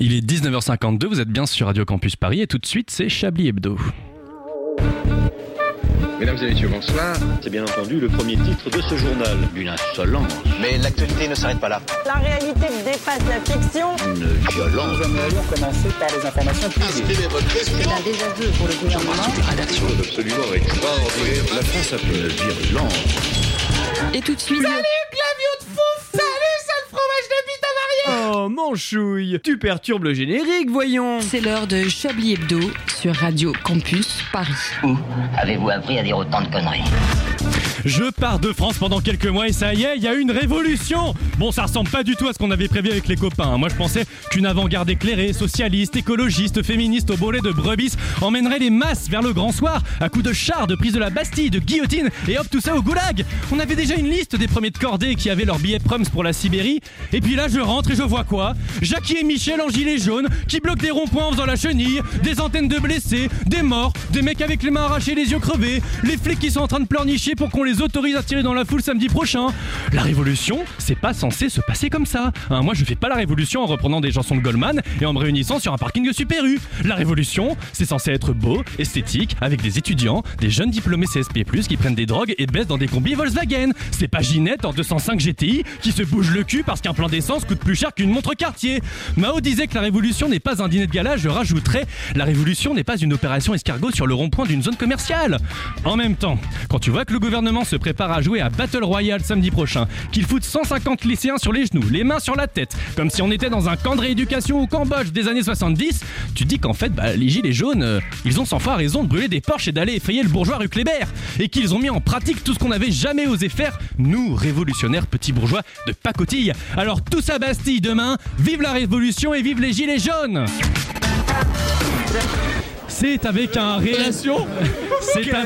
Il est 19h52, vous êtes bien sur Radio Campus Paris et tout de suite c'est Chablis Hebdo. Mesdames et messieurs, bonsoir. C'est bien entendu le premier titre de ce journal. Une insolence, Mais l'actualité ne s'arrête pas là. La réalité dépasse la fiction. une violence. Nous allons commencer par les informations privées. C'est un désaveu pour le gouvernement. Absolument extraordinaire. La France a fait une virulence. Et tout de suite. Oh, manchouille. Tu perturbes le générique, voyons. C'est l'heure de Chablis Hebdo sur Radio Campus Paris. Où avez-vous appris à dire autant de conneries? Je pars de France pendant quelques mois et ça y est, il y a une révolution Bon, ça ressemble pas du tout à ce qu'on avait prévu avec les copains. hein. Moi, je pensais qu'une avant-garde éclairée, socialiste, écologiste, féministe au bolet de brebis emmènerait les masses vers le grand soir à coups de chars, de prise de la Bastille, de guillotine et hop, tout ça au goulag On avait déjà une liste des premiers de cordée qui avaient leur billet Prums pour la Sibérie. Et puis là, je rentre et je vois quoi? Jackie et Michel en gilet jaune qui bloquent des ronds-points en faisant la chenille, des antennes de blessés, des morts, des mecs avec les mains arrachées, les yeux crevés, les flics qui sont en train de pleurnicher pour qu'on les autorise à tirer dans la foule samedi prochain. La révolution, c'est pas censé se passer comme ça. Hein, moi, je fais pas la révolution en reprenant des chansons de Goldman et en me réunissant sur un parking de Super U. La révolution, c'est censé être beau, esthétique, avec des étudiants, des jeunes diplômés CSP+, qui prennent des drogues et baissent dans des combis Volkswagen. C'est pas Ginette en 205 GTI qui se bouge le cul parce qu'un plein d'essence coûte plus cher qu'une montre Cartier. Mao disait que la révolution n'est pas un dîner de gala, je rajouterais, la révolution n'est pas une opération escargot sur le rond-point d'une zone commerciale. En même temps, quand tu vois que le gouvernement se prépare à jouer à Battle Royale samedi prochain, qu'il fout 150 lycéens sur les genoux, les mains sur la tête, comme si on était dans un camp de rééducation au Cambodge des années 70, tu dis qu'en fait, bah, les gilets jaunes, euh, ils ont sans foi raison de brûler des Porsche et d'aller effrayer le bourgeois rue Kléber, et qu'ils ont mis en pratique tout ce qu'on n'avait jamais osé faire, nous, révolutionnaires petits bourgeois de pacotille. Alors tous à Bastille demain, vive la révolution et vive les gilets jaunes c'est avec un réel... C'est un-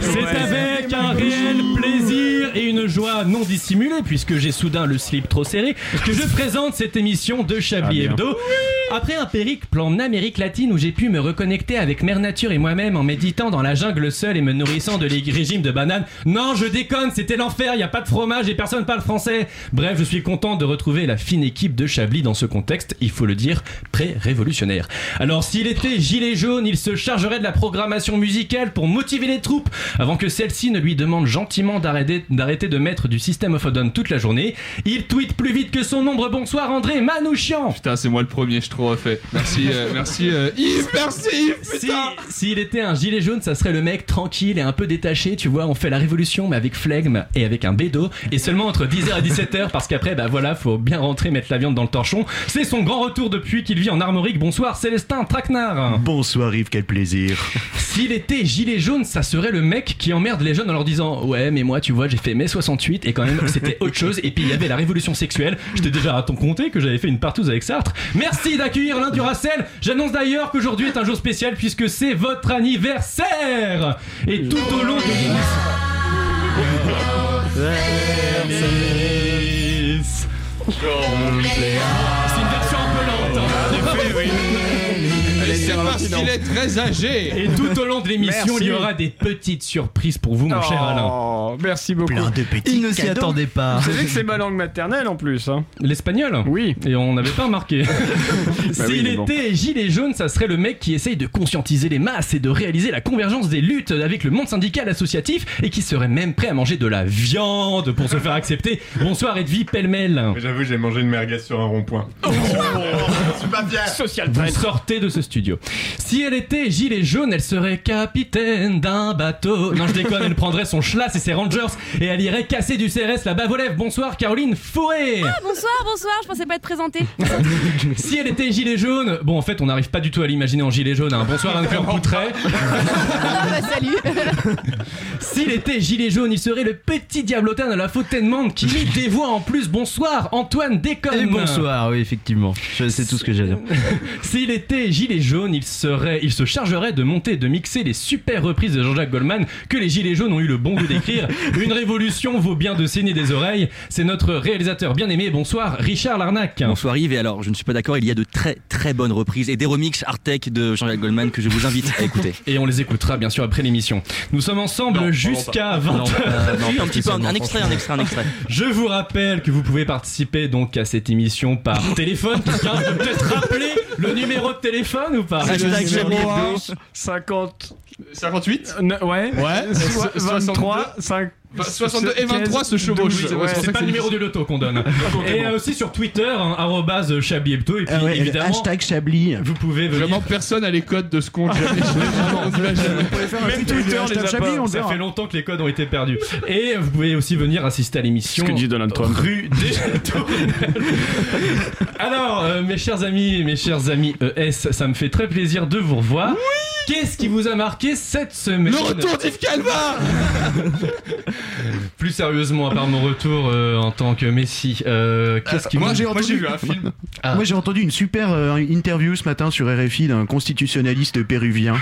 c'est avec un réel plaisir et une joie non dissimulée, puisque j'ai soudain le slip trop serré, que je présente cette émission de Chablis Hebdo. Après un périple en Amérique latine où j'ai pu me reconnecter avec Mère Nature et moi-même en méditant dans la jungle seul et me nourrissant de les régimes de bananes. Non, je déconne, c'était l'enfer, il a pas de fromage et personne parle français. Bref, je suis content de retrouver la fine équipe de Chablis dans ce contexte, il faut le dire, pré-révolutionnaire. Alors, s'il était gilet jaune, il se chargerait de la programmation musicale pour motiver les troupes avant que celle-ci ne lui demande gentiment d'arrêter de mettre du système of a toute la journée. Il tweet plus vite que son ombre. Bonsoir André Manouchian. Putain, c'est moi le premier, je suis refait. Merci, euh, merci euh, Yves, merci Yves, Si, putain s'il était un gilet jaune, ça serait le mec tranquille et un peu détaché, tu vois, on fait la révolution mais avec flegme et avec un bédo et seulement entre 10h et 17h parce qu'après bah voilà, faut bien rentrer mettre la viande dans le torchon. C'est son grand retour depuis qu'il vit en Armorique. Bonsoir Célestin Traquenard. Bonsoir Yves, quel plaisir. S'il était gilet jaune, ça serait le mec qui emmerde les jeunes en leur disant Ouais, mais moi, tu vois, j'ai fait mai 68 et quand même, c'était autre chose. Et puis il y avait la révolution sexuelle. Je t'ai déjà à ton compté que j'avais fait une partouze avec Sartre. Merci d'accueillir l'un du Racel. J'annonce d'ailleurs qu'aujourd'hui est un jour spécial puisque c'est votre anniversaire. Et tout au long de l'émission. C'est une version un peu lente. hein. C'est parce qu'il est très âgé Et tout au long de l'émission, il y aura des petites surprises pour vous, mon cher Alain. Oh, merci beaucoup. Plein de petits Il ne s'y attendait pas. Vous savez que c'est ma langue maternelle en plus. Hein. L'espagnol Oui. Et on n'avait pas remarqué. S'il oui, mais bon. était gilet jaune, ça serait le mec qui essaye de conscientiser les masses et de réaliser la convergence des luttes avec le monde syndical associatif et qui serait même prêt à manger de la viande pour se faire accepter. Bonsoir Edwy pêle-mêle. J'avoue, j'ai mangé une merguez sur un rond-point. Social Vous sortez de ce studio. Si elle était gilet jaune, elle serait capitaine d'un bateau. Non, je déconne, elle prendrait son schlass et ses rangers et elle irait casser du CRS la bave aux lèvres. Bonsoir Caroline Fourré. Bonsoir, bonsoir, je pensais pas être présentée. Si elle était gilet jaune, bon en fait on n'arrive pas du tout à l'imaginer en gilet jaune. hein. Bonsoir Anne-Claire Poutret. salut. S'il était gilet jaune, il serait le petit diablotin de la fontaine monde qui mit des voix en plus. Bonsoir Antoine Déconne. Et bonsoir, oui, effectivement. Sais tout ce que j'ai à dire. S'il était gilet jaune, il serait, il se chargerait de monter et de mixer les super reprises de Jean-Jacques Goldman que les gilets jaunes ont eu le bon goût d'écrire. Une révolution vaut bien de saigner des oreilles. C'est notre réalisateur bien aimé. Bonsoir, Richard Larnac. Bonsoir Yves, et alors je ne suis pas d'accord, il y a de très très bonnes reprises et des remixes art tech de Jean-Jacques Goldman que je vous invite à écouter. Et on les écoutera bien sûr après l'émission. Nous sommes ensemble jusqu'à 20h. Non, euh, non, un petit peu, un, un extrait, un extrait, un extrait. Je vous rappelle que vous pouvez participer donc à cette émission par téléphone. Quelqu'un peut peut-être rappeler le numéro de téléphone ou pas Hashtag Chablis Hebdo. 50. 58 Ne- ouais. Ouais. So- 23, 5. 62 et 23 se chevauchent. Oui, Ouais, c'est pas le numéro du loto qu'on donne. Et euh, aussi sur Twitter, hein, arrobase Chablis Hebdo. Et puis Ah ouais, évidemment, hashtag Chablis. vous pouvez venir. Vraiment, personne n'a les codes de ce compte. On. Même Twitter les a pas. Ça fait longtemps que les codes ont été perdus. Et vous pouvez aussi venir assister à l'émission. Ce que dit Donald Trump. Rue des Châteaux. Alors, euh, mes chers amis, mes chers amis ES, ça me fait très plaisir de vous revoir. Qu'est-ce qui vous a marqué cette semaine Le retour d'Yves Calva Plus sérieusement, à part mon retour euh, en tant que Messi, euh, qu'est-ce qui Moi, j'ai moi, j'ai vu un film. Ah. Moi j'ai entendu une super euh, interview ce matin sur RFI d'un constitutionnaliste péruvien.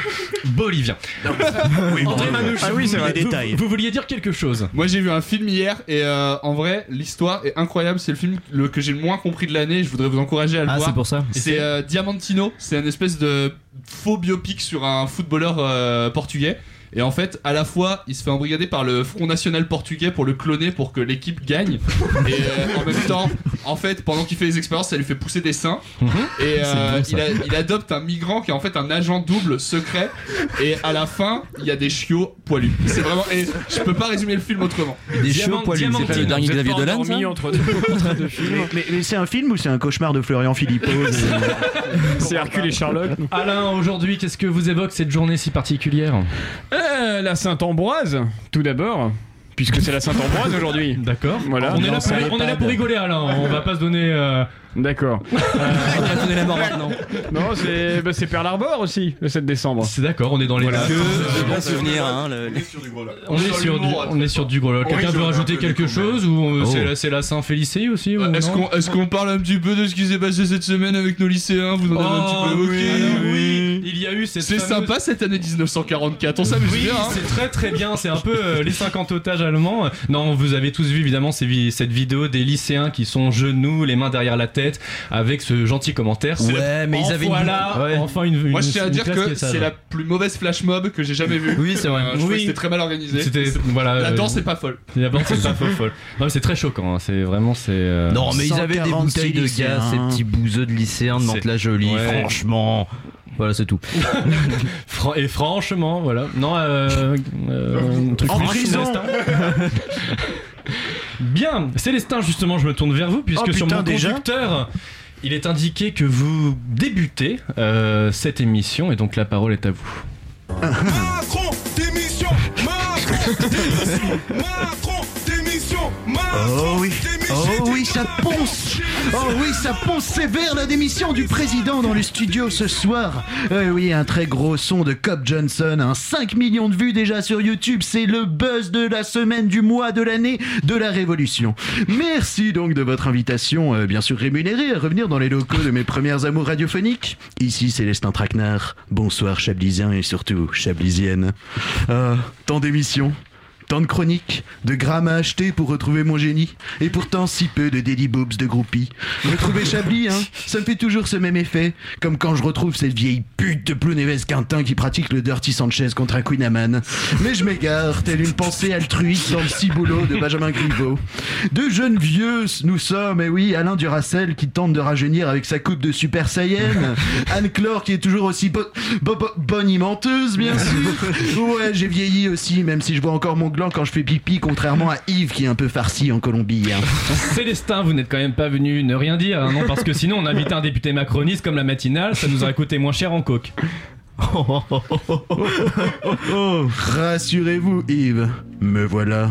Bolivien. André Manouche, Ah oui, c'est vous- vrai. vous- Détail. Vous, vouliez dire quelque chose Moi j'ai vu un film hier et euh, en vrai l'histoire est incroyable. C'est le film le, que j'ai le moins compris de l'année. Je voudrais vous encourager à le Ah, voir. c'est pour ça. C'est euh, Diamantino. C'est une espèce de faux biopic sur un footballeur euh, portugais. Et en fait, à la fois, il se fait embrigader par le Front National portugais pour le cloner pour que l'équipe gagne. Et euh, en même temps, en fait, pendant qu'il fait les expériences, ça lui fait pousser des seins. Et euh, il, a- il adopte un migrant qui est en fait un agent double secret. Et à la fin, il y a des chiots poilus. C'est vraiment. Et je peux pas résumer le film autrement. Des Diamant- chiots poilus, c'est pas le dernier Xavier Dolan entre deux, entre deux films. Mais, mais c'est un film ou c'est un cauchemar de Florian Philippot C'est Hercule et Sherlock. Alain, aujourd'hui, qu'est-ce que vous évoque cette journée si particulière? Euh, la Sainte-Ambroise, tout d'abord. Puisque c'est la Sainte-Ambroise aujourd'hui. D'accord. Voilà. On est, là Ambiance pour, à on est là l'EHPAD. pour rigoler, Alain. On va pas se donner. euh, D'accord. On va donner la mort maintenant. Non, c'est bah, c'est Pearl Harbor aussi, le 7 décembre. C'est d'accord, on est dans les. Voilà. Bons souvenirs, hein. le- On est sur du, on est sur du gros. Quelqu'un veut rajouter quelque chose ou euh, c'est la- c'est la Saint-Félicée aussi Euh, Est-ce qu'on est qu'on parle un petit peu de ce qui s'est passé cette semaine avec nos lycéens Vous en avez un petit peu Oh, évoqué oui, il y a eu cette C'est sympa cette année 1944, on s'amuse bien. hein. c'est très très bien. C'est un peu euh, les 50 otages allemands. Non, vous avez tous vu évidemment cette vidéo des lycéens qui sont genoux, les mains derrière la tête, avec ce gentil commentaire. C'est Ouais, mais ils Enfin, avaient une- voilà, Ouais. enfin une, une- Moi je tiens à dire que est c'est la plus mauvaise flash mob que j'ai jamais vue. Oui, c'est vrai. Euh, Oui. que c'était très mal organisé. Voilà. La euh, danse est pas folle. La danse c'est pas folle. Non, mais c'est très choquant. hein. C'est vraiment c'est. euh, Non, mais ils avaient des 146 bouteilles de lycéens. gaz, ces petits bouseux de lycéens de Mantes-la-Jolie, Ouais. franchement. Voilà, c'est tout. Et franchement, voilà. Non, euh, euh, un truc En plus prison. Célestin. Bien, Célestin, justement, je me tourne vers vous puisque Oh, sur putain, mon déjà conducteur, il est indiqué que vous débutez euh, cette émission et donc la parole est à vous. Macron, démission. Macron, démission. Macron, Oh oui, oh oui, ça ponce. Oh oui, ça ponce sévère la démission du président dans le studio ce soir. Euh, Oui, un très gros son de Cobb Johnson, un 5 millions de vues déjà sur YouTube, c'est le buzz de la semaine, du mois, de l'année, de la révolution. Merci donc de votre invitation, euh, bien sûr rémunérée, à revenir dans les locaux de mes premières amours radiophoniques. Ici Célestin Traquenard, bonsoir Chablisien et surtout Chablisienne. Ah, tant d'émissions Tant de chroniques, de grammes à acheter pour retrouver mon génie, et pourtant si peu de daily boobs de groupies. Retrouver Chablis, hein, ça me fait toujours ce même effet, comme quand je retrouve cette vieille pute de Plounévez Quintin qui pratique le Dirty Sanchez contre un Queen Amman. Mais je m'égare, telle une pensée altruiste dans le ciboulot de Benjamin Griveaux. De jeunes vieux, nous sommes, et oui, Alain Duracel qui tente de rajeunir avec sa coupe de Super Saiyan, Anne-Claire qui est toujours aussi bo- bo- bonimenteuse, bien sûr. Ouais, j'ai vieilli aussi, même si je vois encore mon quand je fais pipi, contrairement à Yves qui est un peu farci en Colombie. hein. Célestin, vous n'êtes quand même pas venu ne rien dire, hein, non Parce que sinon, on invitait un député macroniste comme la matinale, ça nous aurait coûté moins cher en coke. Oh, rassurez-vous, Yves, me voilà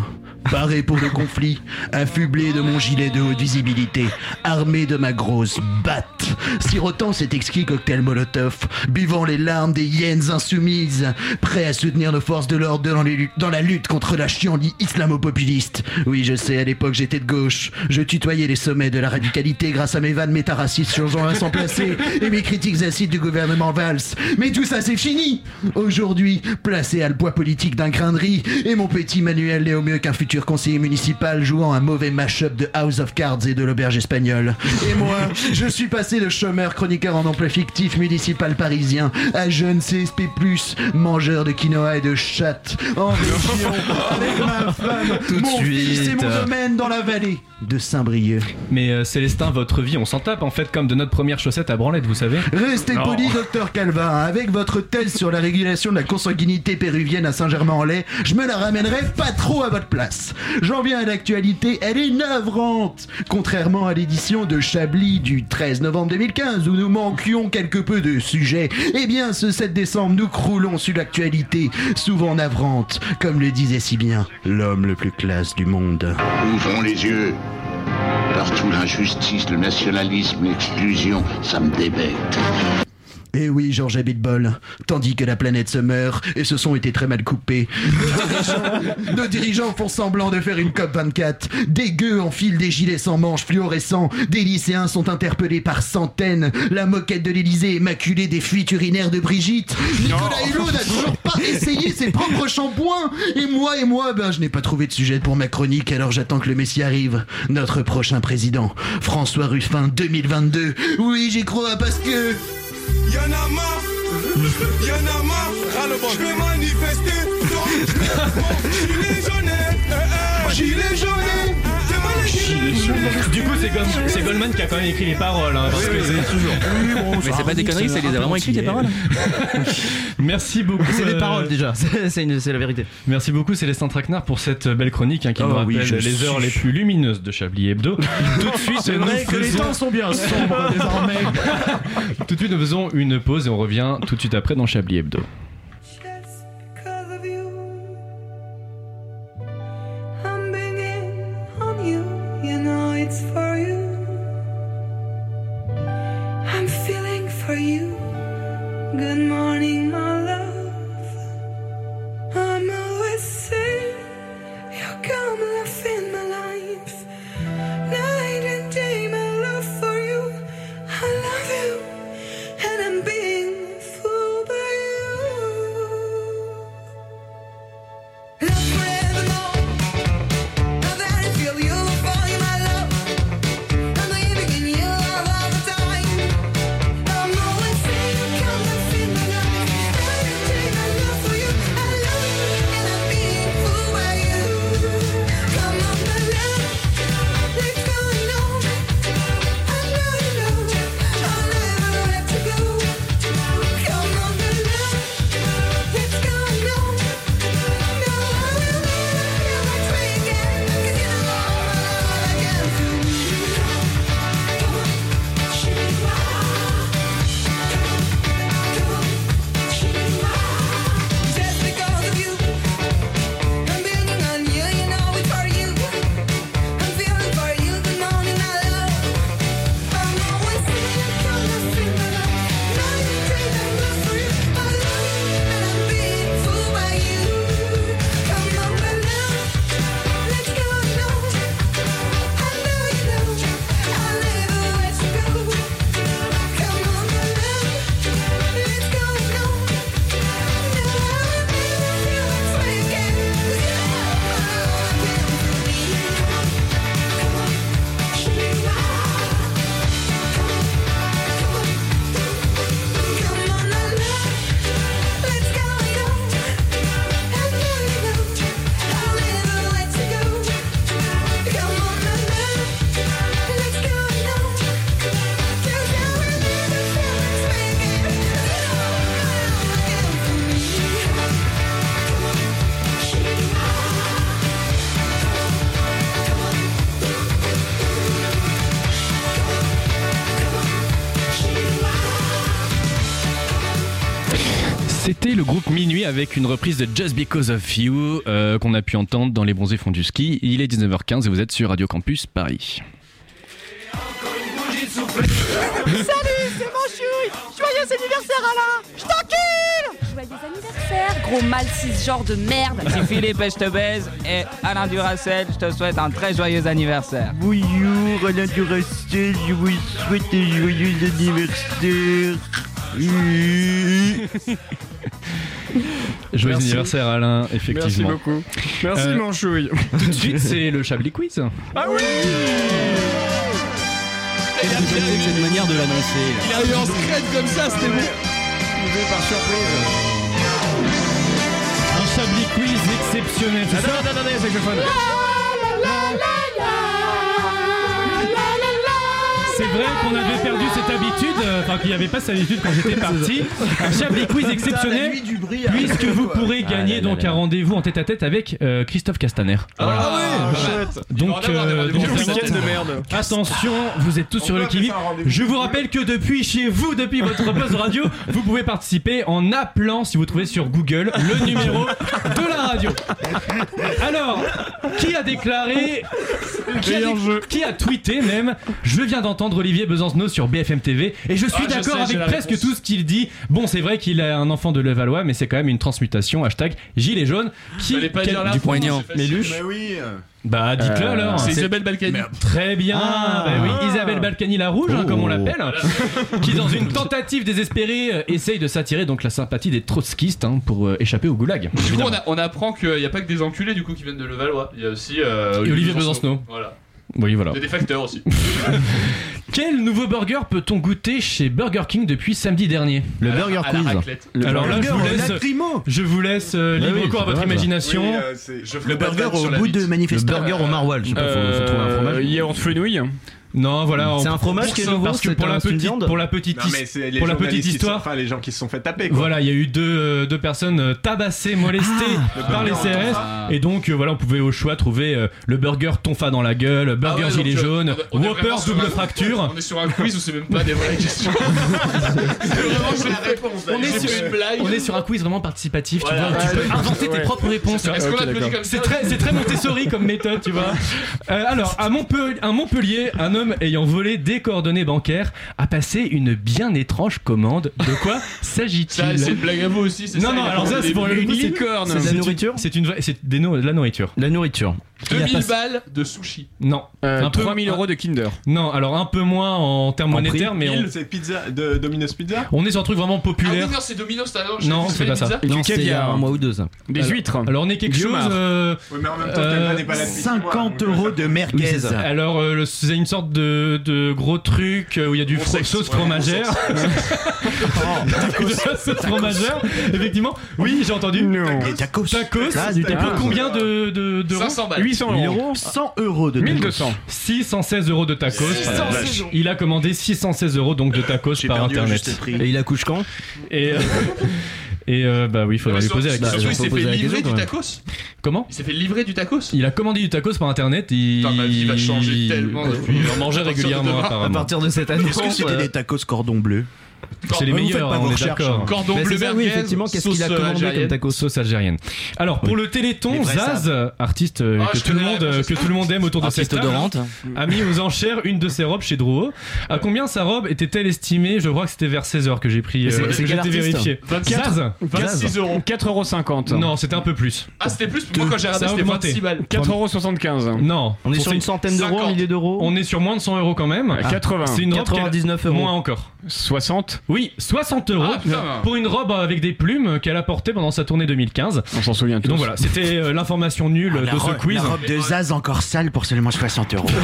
paré pour le conflit, affublé de mon gilet de haute visibilité, armé de ma grosse batte, sirotant cet exquis cocktail Molotov, buvant les larmes des hyènes insoumises, prêt à soutenir nos forces de l'ordre dans, la lutte contre la chienlit islamo-populiste. Oui, je sais, à l'époque j'étais de gauche, je tutoyais les sommets de la radicalité grâce à mes vannes métaracistes sur Jean-Vincent Placé et mes critiques acides du gouvernement Valls. Mais tout ça c'est fini Aujourd'hui, placé à le poids politique d'un grain de riz, et mon petit Manuel l'est au mieux qu'un futur conseiller municipal jouant un mauvais mash-up de House of Cards et de l'auberge espagnole. Et moi, je suis passé de chômeur chroniqueur en emploi fictif municipal parisien à jeune CSP+, mangeur de quinoa et de chatte. En région avec ma femme, Tout de mon fils et mon domaine dans la vallée de Saint-Brieuc. Mais euh, Célestin, votre vie, on s'en tape en fait comme de notre première chaussette à branlette, vous savez. Restez Non. poli, docteur Calvin. Avec votre thèse sur la régulation de la consanguinité péruvienne à Saint-Germain-en-Laye, je me la ramènerai pas trop à votre place. J'en viens à l'actualité, elle est navrante. Contrairement à l'édition de Chablis du 13 novembre 2015, où nous manquions quelque peu de sujets, eh bien, ce 7 décembre, nous croulons sur l'actualité, souvent navrante, comme le disait si bien l'homme le plus classe du monde. Ouvrons les yeux. Partout l'injustice, le nationalisme, l'exclusion, ça me débecte. Eh oui, Georges Abitbol. Tandis que la planète se meurt, et ce son était très mal coupé, nos dirigeants, font semblant de faire une COP24. Des gueux enfilent des gilets sans manches fluorescents. Des lycéens sont interpellés par centaines. La moquette de l'Elysée est maculée des fuites urinaires de Brigitte. Nicolas Hulot n'a toujours pas essayé ses propres shampoings. Et moi, et moi, ben, je n'ai pas trouvé de sujet pour ma chronique, alors j'attends que le Messie arrive. Notre prochain président, François Ruffin 2022. Oui, j'y crois parce que... Y'en a marre, y'en a marre, je vais manifester, je mets mon gilet jaune, eh, eh, gilet jaune, Du coup, c'est comme c'est Goldman qui a quand même écrit les paroles. hein, parce Oui, que oui, c'est toujours. Oui, bon, Mais c'est pas des conneries, c'est les a vraiment écrit, les paroles. Merci beaucoup. C'est les euh, paroles déjà, c'est c'est une- c'est la vérité. Merci beaucoup Célestin Traquenard pour cette belle chronique hein, qui Oh nous oui, rappelle je les suis- heures les plus lumineuses de Chablis Hebdo. Tout de suite, C'est nous vrai que les faisons- temps sont bien sombres désormais. Tout de suite, nous faisons une pause et on revient tout de suite après dans Chablis Hebdo. Avec une reprise de Just Because of You euh, qu'on a pu entendre dans Les Bronzés font du ski. Il est 19h15 et vous êtes sur Radio Campus Paris. Salut, c'est Manchouille Joyeux anniversaire Alain Je t'encule Joyeux anniversaire, gros mal genre de merde C'est Philippe et je te baise et Alain Duracel, je te souhaite un très joyeux anniversaire. Bonjour Alain Duracell, je vous souhaite un joyeux anniversaire. Joyeux Merci. anniversaire Alain, effectivement. Merci beaucoup. Merci Euh, Manchouille. Tout de suite, c'est le Chablis Quiz. Ah oui cette manière de l'annoncer. Il en secret comme ça, c'était bon. par surprise. Un Chablis Quiz exceptionnel. Attends, attends, saxophone. C'est vrai qu'on avait perdu cette habitude, euh, enfin qu'il n'y avait pas cette habitude quand j'étais parti. Un Chablis Quiz exceptionnel, puisque vous pourrez gagner donc un rendez-vous en tête à tête avec euh, Christophe Castaner. Ah ouais, chouette. Donc, euh, rendez-vous. donc, Quel vraiment, week-end de merde. Attention, vous êtes tous sur le qui Je vous rappelle que depuis chez vous, depuis votre poste de radio, vous pouvez participer en appelant, si vous trouvez sur Google, le numéro de la radio. Alors, qui a déclaré, a, qui a tweeté même, je viens d'entendre Olivier Besancenot sur BFM TV et je suis Ah, d'accord avec presque réponse. tout ce qu'il dit. Bon, c'est vrai qu'il est un enfant de Levallois, mais c'est quand même une transmutation. Hashtag gilet jaune. Qui, pas quel- dire du poignant. Méluche. Mais oui. Bah, dites-le Euh, alors. C'est Isabelle Balkany. Très bien, Ah. Bah oui, Isabelle Balkany la rouge, hein, comme on Oh. l'appelle, qui dans une tentative désespérée euh, essaye de s'attirer donc la sympathie des trotskistes hein, pour euh, échapper au goulag. Du coup, on, a- on apprend qu'il n'y a pas que des enculés du coup qui viennent de Levallois. Il y a aussi euh, Olivier Besancenot. Voilà. Oui, voilà. Il y a des facteurs aussi. Quel nouveau burger peut-on goûter chez Burger King depuis samedi dernier? Le À Burger à la Quiz. raclette. Alors là, je vous laisse, je vous laisse euh, libre oui, cours à votre imagination. Oui, euh, Le burger au bout de Le manifestant. burger au maroilles. Je sais pas, faut, faut trouver un fromage. Euh, Yaourt fenouil. Non, voilà. C'est un fromage qui est nouveau, parce que pour la petite, pour la petite, Non, his- mais c'est les pour la petite histoire. Enfin, les gens qui se sont fait taper, quoi. Voilà, il y a eu deux, euh, deux personnes euh, tabassées, molestées Ah, par les CRS. Et donc, euh, voilà, on pouvait au choix trouver euh, le burger tonfa dans la gueule, burger Ah ouais, gilet jaune, Whopper double un- fracture. On est sur un quiz où c'est même pas des vraies questions. c'est vraiment c'est la réponse. On est, sur, une blague. on est sur un quiz vraiment participatif, tu vois, peux inventer tes propres réponses. C'est très, c'est très Montessori comme méthode, tu vois. Alors, à Montpellier, à Montpellier, un homme ayant volé des coordonnées bancaires a passé une bien étrange commande. De quoi s'agit-il c'est une blague à vous aussi, c'est Non, ça non, alors ça, c'est pour le licorne. c'est de la nourriture C'est une vraie, c'est des no- de la nourriture. La nourriture. Il a 2000 pas- balles de sushi. Non. Euh, Un peu- 3000 euros de Kinder. Non, alors un peu moins en termes En prix, monétaires, mais on, c'est pizza de Domino's Pizza on est sur un truc vraiment Ah oui, populaire. non, c'est Domino's. Non, c'est pas ça. Non, du c'était il y a caviar. un mois ou deux, ça. Des Alors- huîtres. Alors on est quelque chose. Euh, Oui, mais en même temps, Euh, Thelma n'est pas là depuis six mois, 50 donc, euros de merguez. Oui, alors euh, c'est une sorte de, de gros truc euh, où il y a du fro- sexe, sauce ouais, fromagère. La sauce fromagère, effectivement. Oui, j'ai entendu. Tacos. Tacos. Ah, du Et pour tacos. combien de de d'euros 500 balles. 800 euros. 100 euros de tacos. 1200. 616 euros de tacos. Il a commandé 616 euros donc de tacos par internet. Et il accouche quand? Et euh, et euh, bah oui, il faudrait lui poser la question. il s'est fait livrer du tacos. Comment? Il s'est fait livrer du tacos. Il a commandé du tacos par internet. Il, Putain, ma vie va changer tellement Il en mangeait régulièrement. À partir de cette année, Est-ce que c'était des tacos cordon bleu? C'est les meilleurs, on est d'accord. hein. Cordon bleu c'est ça, oui, merguez, effectivement, qu'est-ce qu'il a sauce, euh, commandé algérienne. comme tacos Sauce algérienne. Alors pour le Téléthon, Zaz, artiste euh, Ah, que je tout le monde euh, que tout le monde aime autour de cette table, a mis aux enchères une de ses robes chez Drouot. À combien sa robe était-elle estimée? Je crois que c'était vers 16 heures que j'ai pris. Mais c'est- euh, c'est que j'ai vérifié. 24. Zaz 26 euros. 4,50 euros. Non, c'était un peu plus. Ah, c'était plus. Moi, quand j'ai regardé, c'était augmenté. 26 balles. 4,75 euros. Non. On est sur une centaine d'euros, un 50. millier d'euros. On est sur moins de 100 euros quand même. Ah, 80. C'est une robe qu'elle- 99 euros. Moins encore. 60 Oui, 60 euros Ah, putain. pour une robe avec des plumes qu'elle a portée pendant sa tournée 2015. On s'en souvient tous. donc voilà, c'était euh, l'information nulle la, de ce quiz. la robe de Zaz encore sale pour seulement 60 euros.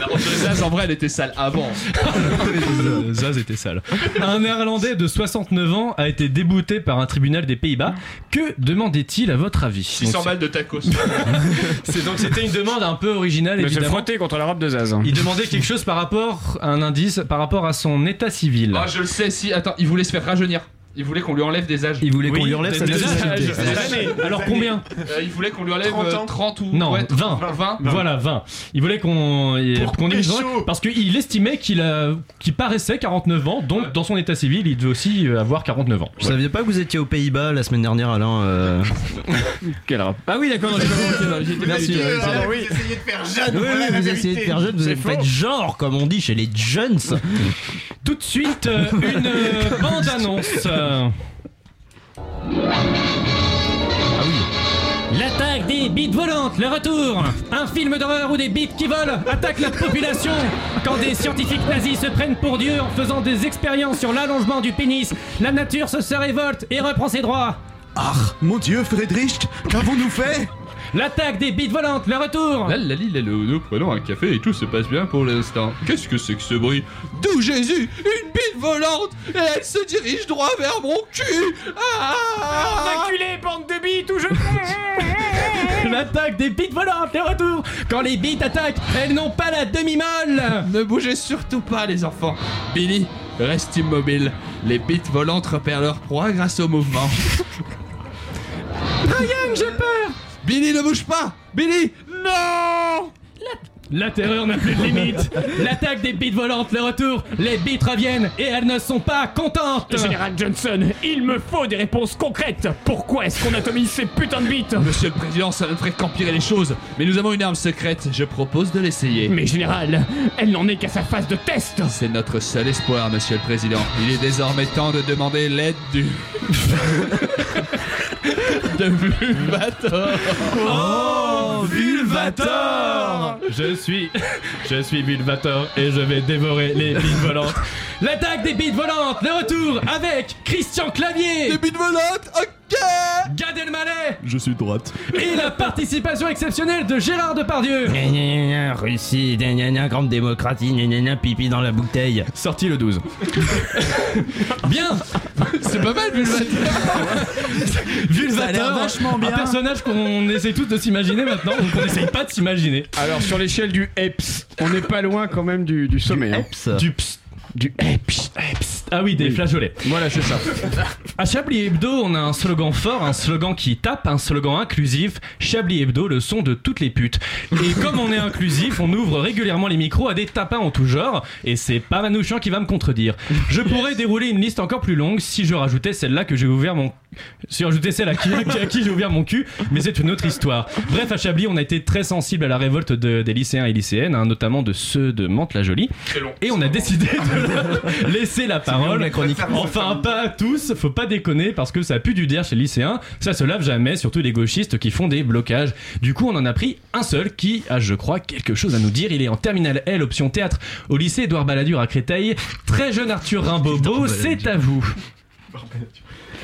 La robe de Zaz, en vrai, elle était sale avant. Zaz était sale. Un néerlandais de 69 ans a été débouté par un tribunal des Pays-Bas. Que demandait-il à votre avis? 600 Donc, balles de tacos. c'est- donc c'était une demande un peu originale Mais se frotter contre la robe de Zaz. Il demandait quelque chose par rapport à un indice par rapport à son état civil. Ah, je le sais, si. Attends, il voulait se faire rajeunir. Il voulait qu'on lui enlève des âges. Il voulait qu'on lui enlève des- sa nationalité. âges. Alors combien Euh, il voulait qu'on lui enlève 30 euh, ans 30 ou Non, ouais, 20. 20. Voilà, 20. Il voulait qu'on qu'on. 20 parce qu'il estimait qu'il a qu'il paraissait 49 ans, donc dans son état civil, il devait aussi avoir 49 ans. Vous saviez pas que vous étiez aux Pays-Bas la semaine dernière, Alain euh, Quel rap Ah oui, d'accord, Merci. vous essayez de faire jeune. Vous essayez de faire jeune, vous faites genre, comme on dit chez les jeunes. Tout de suite, une euh, bande-annonce. Ah oui. L'attaque des bites volantes, le retour. Un film d'horreur où des bites qui volent attaquent la population. Quand des scientifiques nazis se prennent pour Dieu en faisant des expériences sur l'allongement du pénis, la nature se, se révolte et reprend ses droits. Ah, mon Dieu, Friedrich, qu'avons-nous fait? L'attaque des bites volantes, le retour Là, la nous prenons un café et tout se passe bien pour l'instant. Qu'est-ce que c'est que ce bruit D'où Jésus Une bite volante Et elle se dirige droit vers mon cul ah Enculé, bande de bites ou je... L'attaque des bites volantes, le retour Quand les bites attaquent, elles n'ont pas la demi-molle Ne bougez surtout pas, les enfants. Billy, reste immobile. Les bites volantes repèrent leur proie grâce au mouvement. Ryan, j'ai peur Billy, ne bouge pas Billy, non La terreur n'a plus de limite L'attaque des bites volantes, le retour Les bites reviennent et elles ne sont pas contentes Général Johnson, il me faut des réponses concrètes. Pourquoi est-ce qu'on atomise ces putains de bites? Monsieur le Président, ça ne ferait qu'empirer les choses. Mais nous avons une arme secrète, je propose de l'essayer. Mais général, elle n'en est qu'à sa phase de test. C'est notre seul espoir, Monsieur le Président. Il est désormais temps de demander l'aide du... de Vulvator. Oh, Vulvator Je suis... Je suis Vulvator et je vais dévorer les bites volantes. L'attaque des bites volantes, le retour avec Christian Clavier Des bites volantes, ok Gad Elmaleh Je suis droite. et la participation exceptionnelle de Gérard Depardieu Russie, grande démocratie, gna, gna, gna, pipi dans la bouteille. Sorti le 12. Bien C'est pas mal, Vulvator Vulvator, vachement bien. un personnage qu'on essaie tous de s'imaginer maintenant, donc on essaye pas de s'imaginer. Alors sur l'échelle du EPS, on n'est pas loin quand même du, du sommet. hein. Eps. Du ps- du. Ah oui, des Oui. flageolets. Voilà, c'est ça. À Chablis Hebdo, on a un slogan fort, un slogan qui tape, un slogan inclusif. Chablis Hebdo, le son de toutes les putes. Et comme on est inclusif, on ouvre régulièrement les micros à des tapins en tout genre. Et c'est pas Manouchian qui va me contredire. Je pourrais dérouler une liste encore plus longue si je rajoutais celle-là que j'ai ouvert mon. Si je rajoutais celle à qui, à qui j'ai ouvert mon cul, mais c'est une autre histoire. Bref, à Chablis, on a été très sensible à la révolte de- des lycéens et lycéennes, hein, notamment de ceux de Mantes-la-Jolie. Et on a décidé de laisser la parole. la chronique. Enfin, pas à tous, faut pas déconner parce que ça pue du der chez les lycéens. Ça se lave jamais, surtout les gauchistes qui font des blocages. Du coup, on en a pris un seul qui a, je crois, quelque chose à nous dire. Il est en terminale L, option théâtre, au lycée Édouard Balladur à Créteil. Très jeune Arthur Rimbaud, c'est à vous.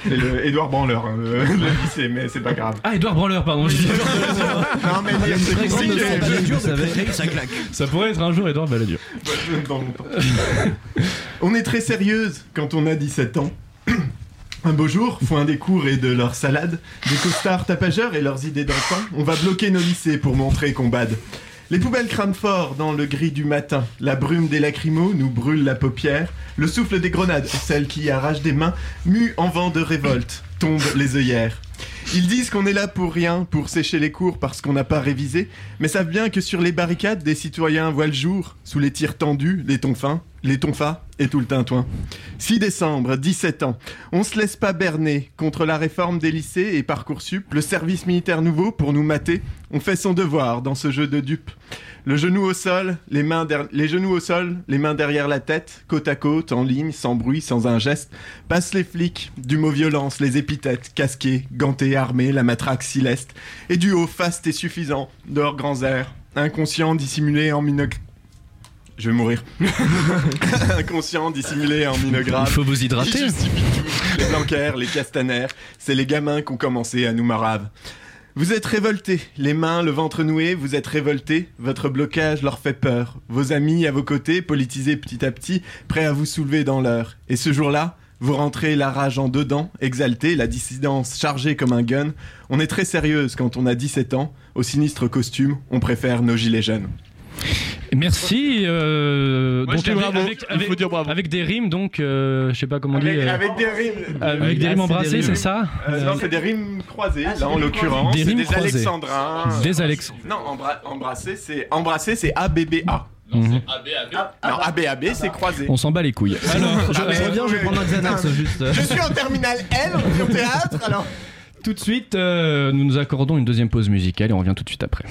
C'est le Édouard Branleur, hein, le, le lycée, mais c'est pas grave. Ah, Édouard Branleur, pardon. je dis- Non, mais dire, c'est Très grande compliqué. vous savez. Ça claque. ça pourrait être un jour Édouard Balladur. Dans longtemps. On est très sérieuse quand on a 17 ans. Un beau jour, foin des cours et de leur salade, des costards tapageurs et leurs idées d'enfants, on va bloquer nos lycées pour montrer qu'on bade. Les poubelles crament fort dans le gris du matin, la brume des lacrymos nous brûle la paupière, le souffle des grenades, celle qui arrache des mains, mue en vent de révolte, tombe les œillères. Ils disent qu'on est là pour rien, pour sécher les cours parce qu'on n'a pas révisé, mais savent bien que sur les barricades, des citoyens voient le jour, sous les tirs tendus, les tons fins, les tonfas et tout le tintouin. 6 décembre, 17 ans. On se laisse pas berner contre la réforme des lycées et Parcoursup, le service militaire nouveau pour nous mater. On fait son devoir dans ce jeu de dupes. Le genou au sol, les mains les genoux au sol, les mains derrière la tête, côte à côte, en ligne, sans bruit, sans un geste. Passent les flics, du mot violence, les épithètes, casqués, gantés, armés, la matraque céleste. Et du haut, faste et suffisant, de leurs grands airs, inconscient, dissimulé en minoc... Je vais mourir. Inconscient, dissimulé en minographe. Il faut vous hydrater. Les Blanquer, les Castaner, c'est les gamins qui ont commencé à nous marave. Vous êtes révoltés, les mains, le ventre noué, vous êtes révoltés, votre blocage leur fait peur. Vos amis à vos côtés, politisés petit à petit, prêts à vous soulever dans l'heure. Et ce jour-là, vous rentrez la rage en dedans, exalté, la dissidence chargée comme un gun. On est très sérieuse quand on a 17 ans, au sinistre costume, on préfère nos gilets jaunes. Merci. euh, Moi, donc avec, bravo. avec, Il avec- faut dire bravo. avec des rimes, donc euh, je sais pas comment on dit. Avec, euh, avec des rimes. avec des rimes embrassées, c'est ça Euh, Non, c'est des rimes croisées, là en l'occurrence. Des des croisées. alexandrins. Des Alex. Non, embra- embrasser, c'est embrasser, c'est ABBA. Mhm. Non, ABAB, c'est croisé. On s'en bat les couilles. Alors, je- je reviens, je vais prendre un Xanax, juste. Je suis en terminale L au théâtre, alors. Tout de suite, euh, nous nous accordons une deuxième pause musicale et on revient tout de suite après.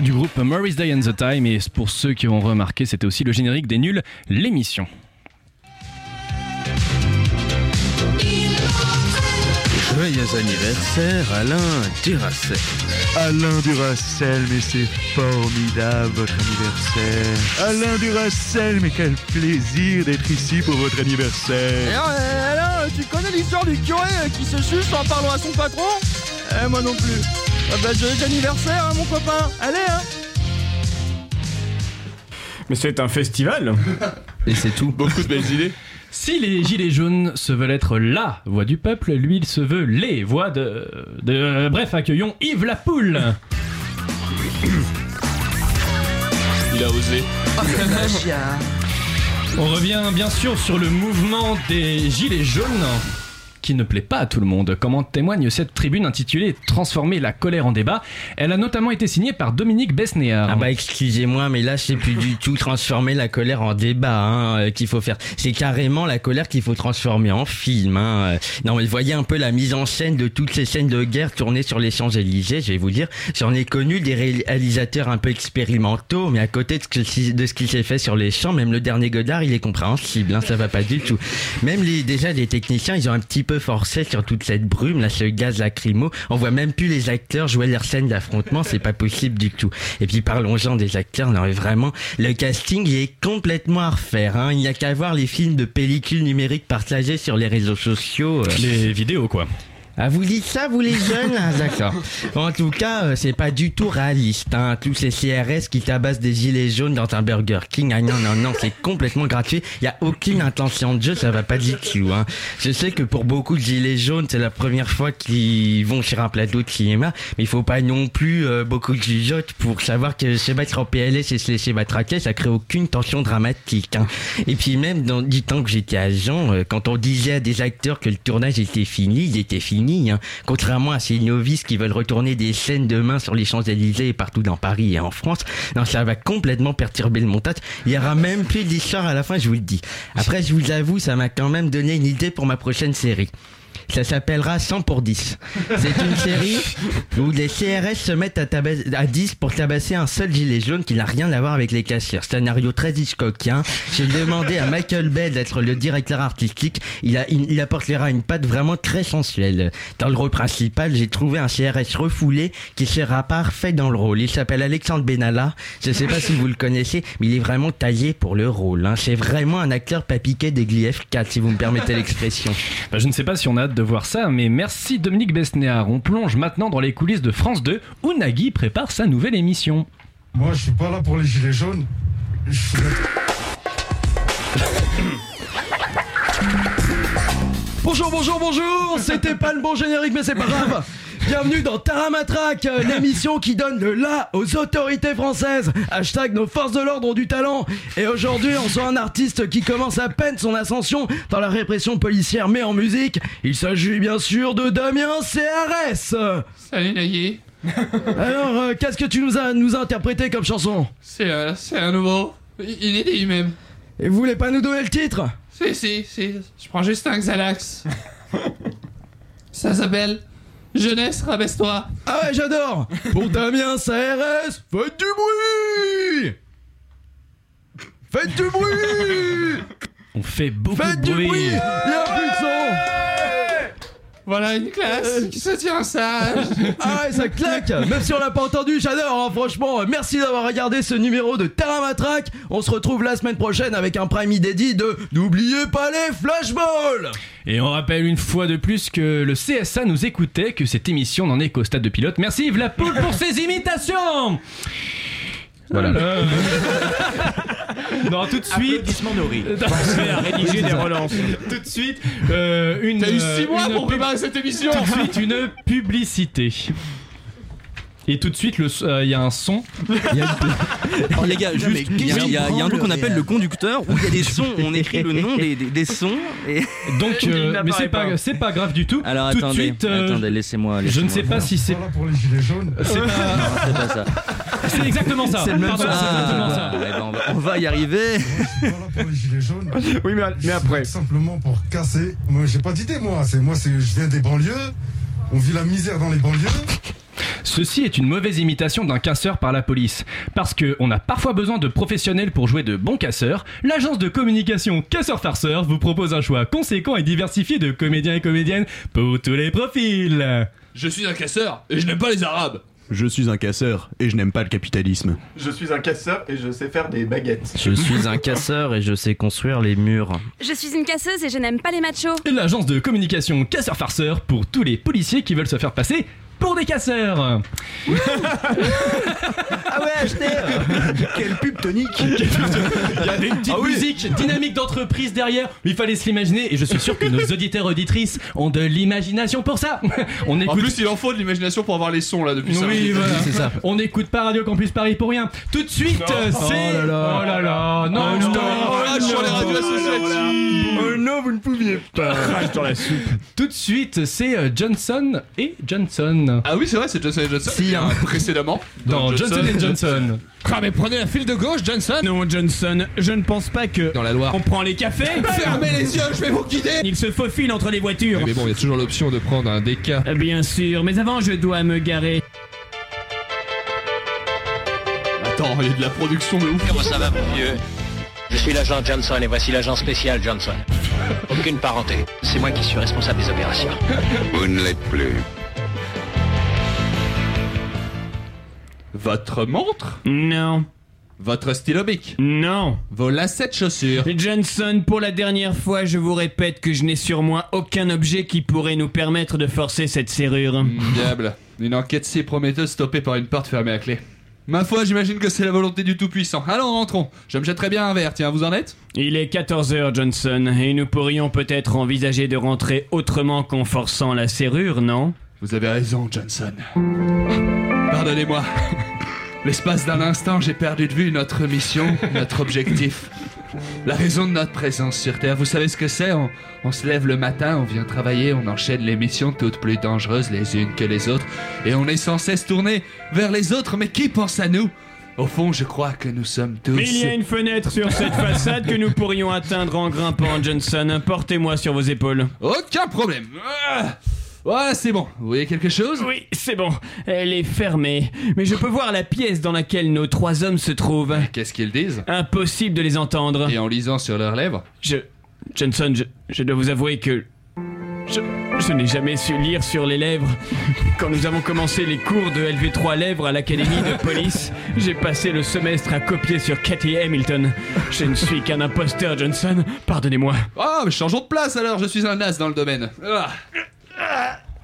Du groupe Morris Day and the Time et pour ceux qui ont remarqué, c'était aussi le générique des nuls, l'émission. Joyeux anniversaire, Alain Duracell. Alain Duracell, mais c'est formidable votre anniversaire. Alain Duracell, mais quel plaisir d'être ici pour votre anniversaire. alors, tu connais l'histoire du curé euh, qui se suce en parlant à son patron? Eh, moi non plus. Ah bah, joyeux anniversaire, hein, mon copain. Allez, hein Mais c'est un festival Et c'est tout. Beaucoup de belles idées. Si les gilets jaunes se veulent être la voix du peuple, lui il se veut les voix de... de bref, accueillons Yves Lapoule Il a osé. On revient bien sûr sur le mouvement des gilets jaunes qui ne plaît pas à tout le monde. Comme en témoigne cette tribune intitulée Transformer la colère en débat. Elle a notamment été signée par Dominique Besnéard. Ah bah excusez-moi, mais là c'est plus du tout transformer la colère en débat hein, euh, qu'il faut faire. C'est carrément la colère qu'il faut transformer en film. Hein. Non mais voyez un peu la mise en scène de toutes ces scènes de guerre tournées sur les Champs-Élysées. Je vais vous dire, j'en ai connu des réalisateurs un peu expérimentaux, mais à côté de ce qui s'est fait sur les champs, même le dernier Godard, il est compréhensible. Hein, ça va pas du tout. Même les déjà les techniciens, ils ont un petit peu forcé sur toute cette brume, là, ce gaz lacrymo. On voit même plus les acteurs jouer leur scène d'affrontement, c'est pas possible du tout. Et puis parlons-en des acteurs, non vraiment, le casting il est complètement à refaire. Hein. Il n'y a qu'à voir les films de pellicule numérique partagés sur les réseaux sociaux. euh. Les vidéos quoi. Ah, vous dites ça, vous les jeunes? Ah, D'accord. En tout cas, euh, c'est pas du tout réaliste. Hein. Tous ces CRS qui tabassent des gilets jaunes dans un Burger King. Ah non, non, non, c'est complètement gratuit. Il y a aucune intention de jeu, ça va pas du tout. Hein. Je sais que pour beaucoup de gilets jaunes, c'est la première fois qu'ils vont sur un plateau de cinéma. Mais il faut pas non plus euh, beaucoup de jugeotes pour savoir que se battre en PLS et se laisser matraquer, ça crée aucune tension dramatique. Hein. Et puis même dans du temps que j'étais agent, euh, quand on disait à des acteurs que le tournage était fini, il était fini. Hein. Contrairement à ces novices qui veulent retourner des scènes demain sur les Champs-Élysées et partout dans Paris et en France, non, ça va complètement perturber le montage. Il y aura même plus d'histoire à la fin, je vous le dis. Après, je vous avoue, ça m'a quand même donné une idée pour ma prochaine série. Ça s'appellera 100 pour 10. C'est une série où les CRS se mettent à, à 10 pour tabasser un seul gilet jaune qui n'a rien à voir avec les casseurs. Scénario très Hitchcockien. J'ai demandé à Michael Bay d'être le directeur artistique. Il, a, il, apportera une patte vraiment très sensuelle. Dans le rôle principal, j'ai trouvé un CRS refoulé qui sera parfait dans le rôle. Il s'appelle Alexandre Benalla. Je sais pas si vous le connaissez, mais il est vraiment taillé pour le rôle. hein. C'est vraiment un acteur papiquet des Glief 4, si vous me permettez l'expression. Bah, je ne sais pas si on a hâte de voir ça, mais merci Dominique Besnéard. On plonge maintenant dans les coulisses de France 2 où Nagui prépare sa nouvelle émission. Moi, je suis pas là pour les gilets jaunes. Je suis là- Bonjour, bonjour, bonjour C'était pas le bon générique, mais c'est pas grave Bienvenue dans Taramatrac, euh, l'émission qui donne le la aux autorités françaises. Hashtag nos forces de l'ordre ont du talent. Et aujourd'hui, on sent un artiste qui commence à peine son ascension dans la répression policière, mais en musique. Il s'agit bien sûr de Damien CRS. Salut Nagui. Alors, euh, qu'est-ce que tu nous as, nous as interprété comme chanson? C'est euh, un nouveau. Inédit même. Et vous voulez pas nous donner le titre? Si, si, si. Je prends juste un Xanax. Ça s'appelle Jeunesse, rabaisse-toi. Ah ouais, j'adore. Pour Damien CRS, faites du bruit. Faites du bruit. On fait beaucoup Faites de du bruit. bruit. Il y a plus de son Voilà une classe qui se tient sage. Ah ouais, ça claque Même si on l'a pas entendu, j'adore, hein, franchement. Merci d'avoir regardé ce numéro de Terra Matraque. On se retrouve la semaine prochaine avec un prime inédit de N'oubliez pas les flashballs Et on rappelle une fois de plus que le CSA nous écoutait, que cette émission n'en est qu'au stade de pilote. Merci Yves Lapoule pour ses imitations Voilà. non, tout de suite. Euh, à rédiger des relances. Tout de suite, euh, une. T'as eu euh, six mois pour préparer cette émission. Tout de suite, une publicité. Et tout de suite, le s- euh, il y a un son. Il y a une- Alors les gars, juste, mais il y, a- il y a- il y a un truc qu'on appelle le conducteur où il y a des sons, on écrit le nom des, des- des sons. Et... Donc, euh, mais c'est pas, c'est pas grave du tout. Alors tout de attendez, suite, euh, attendez, laissez-moi. je ne laissez-moi sais pas si c'est. Pas pour les gilets jaunes. C'est pas. Non, c'est pas ça. C'est exactement ça. C'est le même Pardon, son. c'est exactement Ah, ça. eh ben, on, va, on va y arriver. Je suis pas là pour les gilets jaunes. Oui, mais, mais après. Simplement pour casser. Moi, j'ai pas d'idée, moi. C'est moi, c'est, je viens des banlieues. On vit la misère dans les banlieues. Ceci est une mauvaise imitation d'un casseur par la police. Parce que on a parfois besoin de professionnels pour jouer de bons casseurs, l'agence de communication Casseur Farceur vous propose un choix conséquent et diversifié de comédiens et comédiennes pour tous les profils. Je suis un casseur et je n'aime pas les arabes. Je suis un casseur et je n'aime pas le capitalisme. Je suis un casseur et je sais faire des baguettes. Je suis un casseur et je sais construire les murs. Je suis une casseuse et je n'aime pas les machos. L'agence de communication Casseur Farceur pour tous les policiers qui veulent se faire passer pour des casseurs. Ah ouais, achetez Quelle pub tonique Il y a une petite Ah oui. musique dynamique d'entreprise derrière. Il fallait se l'imaginer et je suis sûr que nos auditeurs auditrices ont de l'imagination pour ça. On En écoute plus, il en faut de l'imagination pour avoir les sons là depuis ça. Oui, voilà. On n'écoute pas Radio Campus Paris pour rien. Tout de suite, euh, c'est. Oh là là. Oh là là, non, Oh non, non. oh sur les radios associatives. Oh non, vous ne pouviez pas. dans la soupe. Tout de suite, c'est euh, Johnson et Johnson. Ah oui, c'est vrai, c'est Johnson Johnson. Si, hein. a précédemment. Dans Johnson Johnson. Ah mais prenez la file de gauche, Johnson Non, Johnson, je ne pense pas que... Dans la Loire. On prend les cafés Fermez les yeux, je vais vous guider. Il se faufile entre les voitures Mais bon, il y a toujours l'option de prendre un DK. Euh, Bien sûr, mais avant je dois me garer. Attends, il y a de la production de ouf. Comment ça va, mon vieux? Je suis l'agent Johnson et voici l'agent spécial Johnson. Aucune parenté. C'est moi qui suis responsable des opérations. Vous ne l'êtes plus. Votre montre? Non. Votre stylo bic. Non. Vos lacets de chaussures? Johnson, pour la dernière fois, je vous répète que je n'ai sur moi aucun objet qui pourrait nous permettre de forcer cette serrure. Diable. Une enquête si prometteuse stoppée par une porte fermée à clé. Ma foi, j'imagine que c'est la volonté du Tout-Puissant. Allons, rentrons. Je me jetterai bien un verre. Tiens, vous en êtes? Il est 14h, Johnson, et nous pourrions peut-être envisager de rentrer autrement qu'en forçant la serrure, non? Vous avez raison, Johnson. Pardonnez-moi. L'espace d'un instant, j'ai perdu de vue notre mission, notre objectif. La raison de notre présence sur Terre, vous savez ce que c'est? On, on se lève le matin, on vient travailler, on enchaîne les missions toutes plus dangereuses les unes que les autres, et on est sans cesse tourné vers les autres, mais qui pense à nous? Au fond, je crois que nous sommes tous... Il y a une fenêtre sur cette façade que nous pourrions atteindre en grimpant, Johnson. Portez-moi sur vos épaules. Aucun problème. Ah Ouais, c'est bon. Vous voyez quelque chose? Oui, c'est bon. Elle est fermée. Mais je peux voir la pièce dans laquelle nos trois hommes se trouvent. Qu'est-ce qu'ils disent? Impossible de les entendre. Et en lisant sur leurs lèvres? Je. Johnson, je, je dois vous avouer que. Je, je n'ai jamais su lire sur les lèvres. Quand nous avons commencé les cours de LV3 lèvres à l'académie de police, j'ai passé le semestre à copier sur Cathy Hamilton. Je ne suis qu'un imposteur, Johnson. Pardonnez-moi. Ah, mais changeons de place alors, je suis un as dans le domaine. Ah.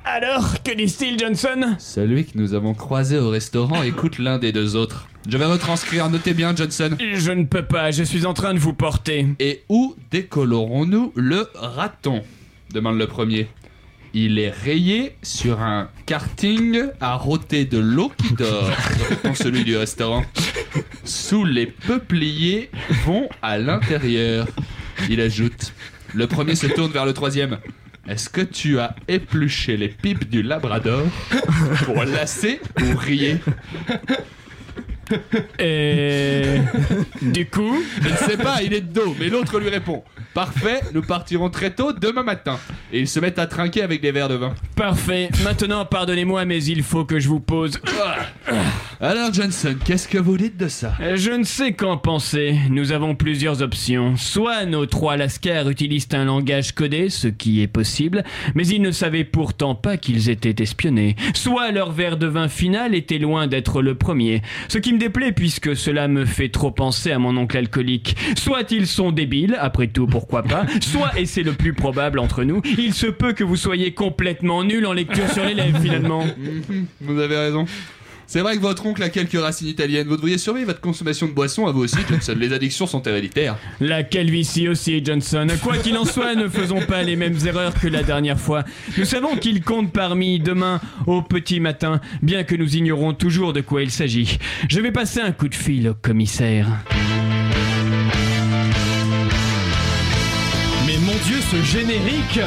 Alors, que disent-ils, Johnson? Celui que nous avons croisé au restaurant écoute l'un des deux autres. Je vais retranscrire, notez bien, Johnson. Je ne peux pas, je suis en train de vous porter. Et où décolorons-nous le raton? Demande le premier. Il est rayé sur un karting à rôter de l'eau qui dort, répond celui du restaurant. Sous les peupliers vont à l'intérieur. Il ajoute. Le premier se tourne vers le troisième. Est-ce que tu as épluché les pipes du Labrador pour lasser ou rier Et. Du coup Je ne sais pas, il est de dos, mais l'autre lui répond Parfait, nous partirons très tôt demain matin. Et ils se mettent à trinquer avec des verres de vin. Parfait. Maintenant, pardonnez-moi, mais il faut que je vous pose. Alors, Johnson, qu'est-ce que vous dites de ça? Je ne sais qu'en penser. Nous avons plusieurs options. Soit nos trois lascars utilisent un langage codé, ce qui est possible, mais ils ne savaient pourtant pas qu'ils étaient espionnés. Soit leur verre de vin final était loin d'être le premier. Ce qui me déplaît puisque cela me fait trop penser à mon oncle alcoolique. Soit ils sont débiles, après tout pourquoi pas, soit, et c'est le plus probable entre nous, il se peut que vous soyez complètement nul en lecture sur les lèvres finalement. Vous avez raison. C'est vrai que votre oncle a quelques racines italiennes. Vous devriez surveiller votre consommation de boissons à vous aussi, Johnson. Les addictions sont héréditaires. La calvitie aussi, Johnson. Quoi qu'il en soit, ne faisons pas les mêmes erreurs que la dernière fois. Nous savons qu'il compte parmi demain au petit matin, bien que nous ignorons toujours de quoi il s'agit. Je vais passer un coup de fil au commissaire. Mais mon dieu, ce générique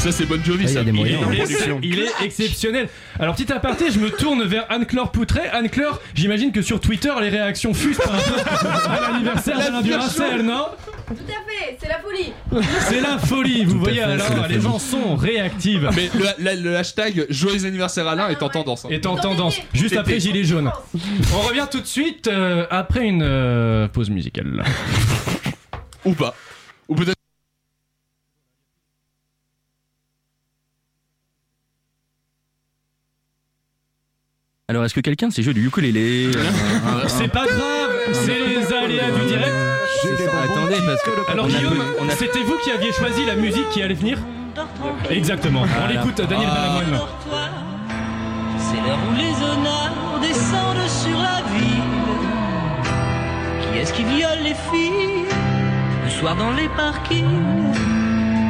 Ça, c'est Bon Jovi, il y a ça. des moyens, il, hein. est, il est exceptionnel. Alors petit aparté, je me tourne vers Anne-Claire Poutret. Anne-Claire, j'imagine que sur Twitter les réactions fusent par rapport à l'anniversaire d'Alain Duracell, non? Tout à fait, c'est la folie. C'est la folie, vous Tout voyez fait, alors, les gens sont réactifs. Mais le hashtag Joyeux anniversaire Alain est en tendance. hein. est en tendance, juste après Gilet jaune. On revient tout de suite euh, après une euh, pause musicale. Ou pas. Ou peut-être. Alors, est-ce que quelqu'un sait jouer du ukulélé euh, C'est pas grave, c'est les aléas du direct. Attendez, parce que. Alors Guillaume, a- c'était vous qui aviez choisi la musique qui allait venir Exactement. On l'écoute, Daniel Ah. C'est l'heure où les honneurs descendent sur la ville. Qui est-ce qui viole les filles Le soir dans les parkings?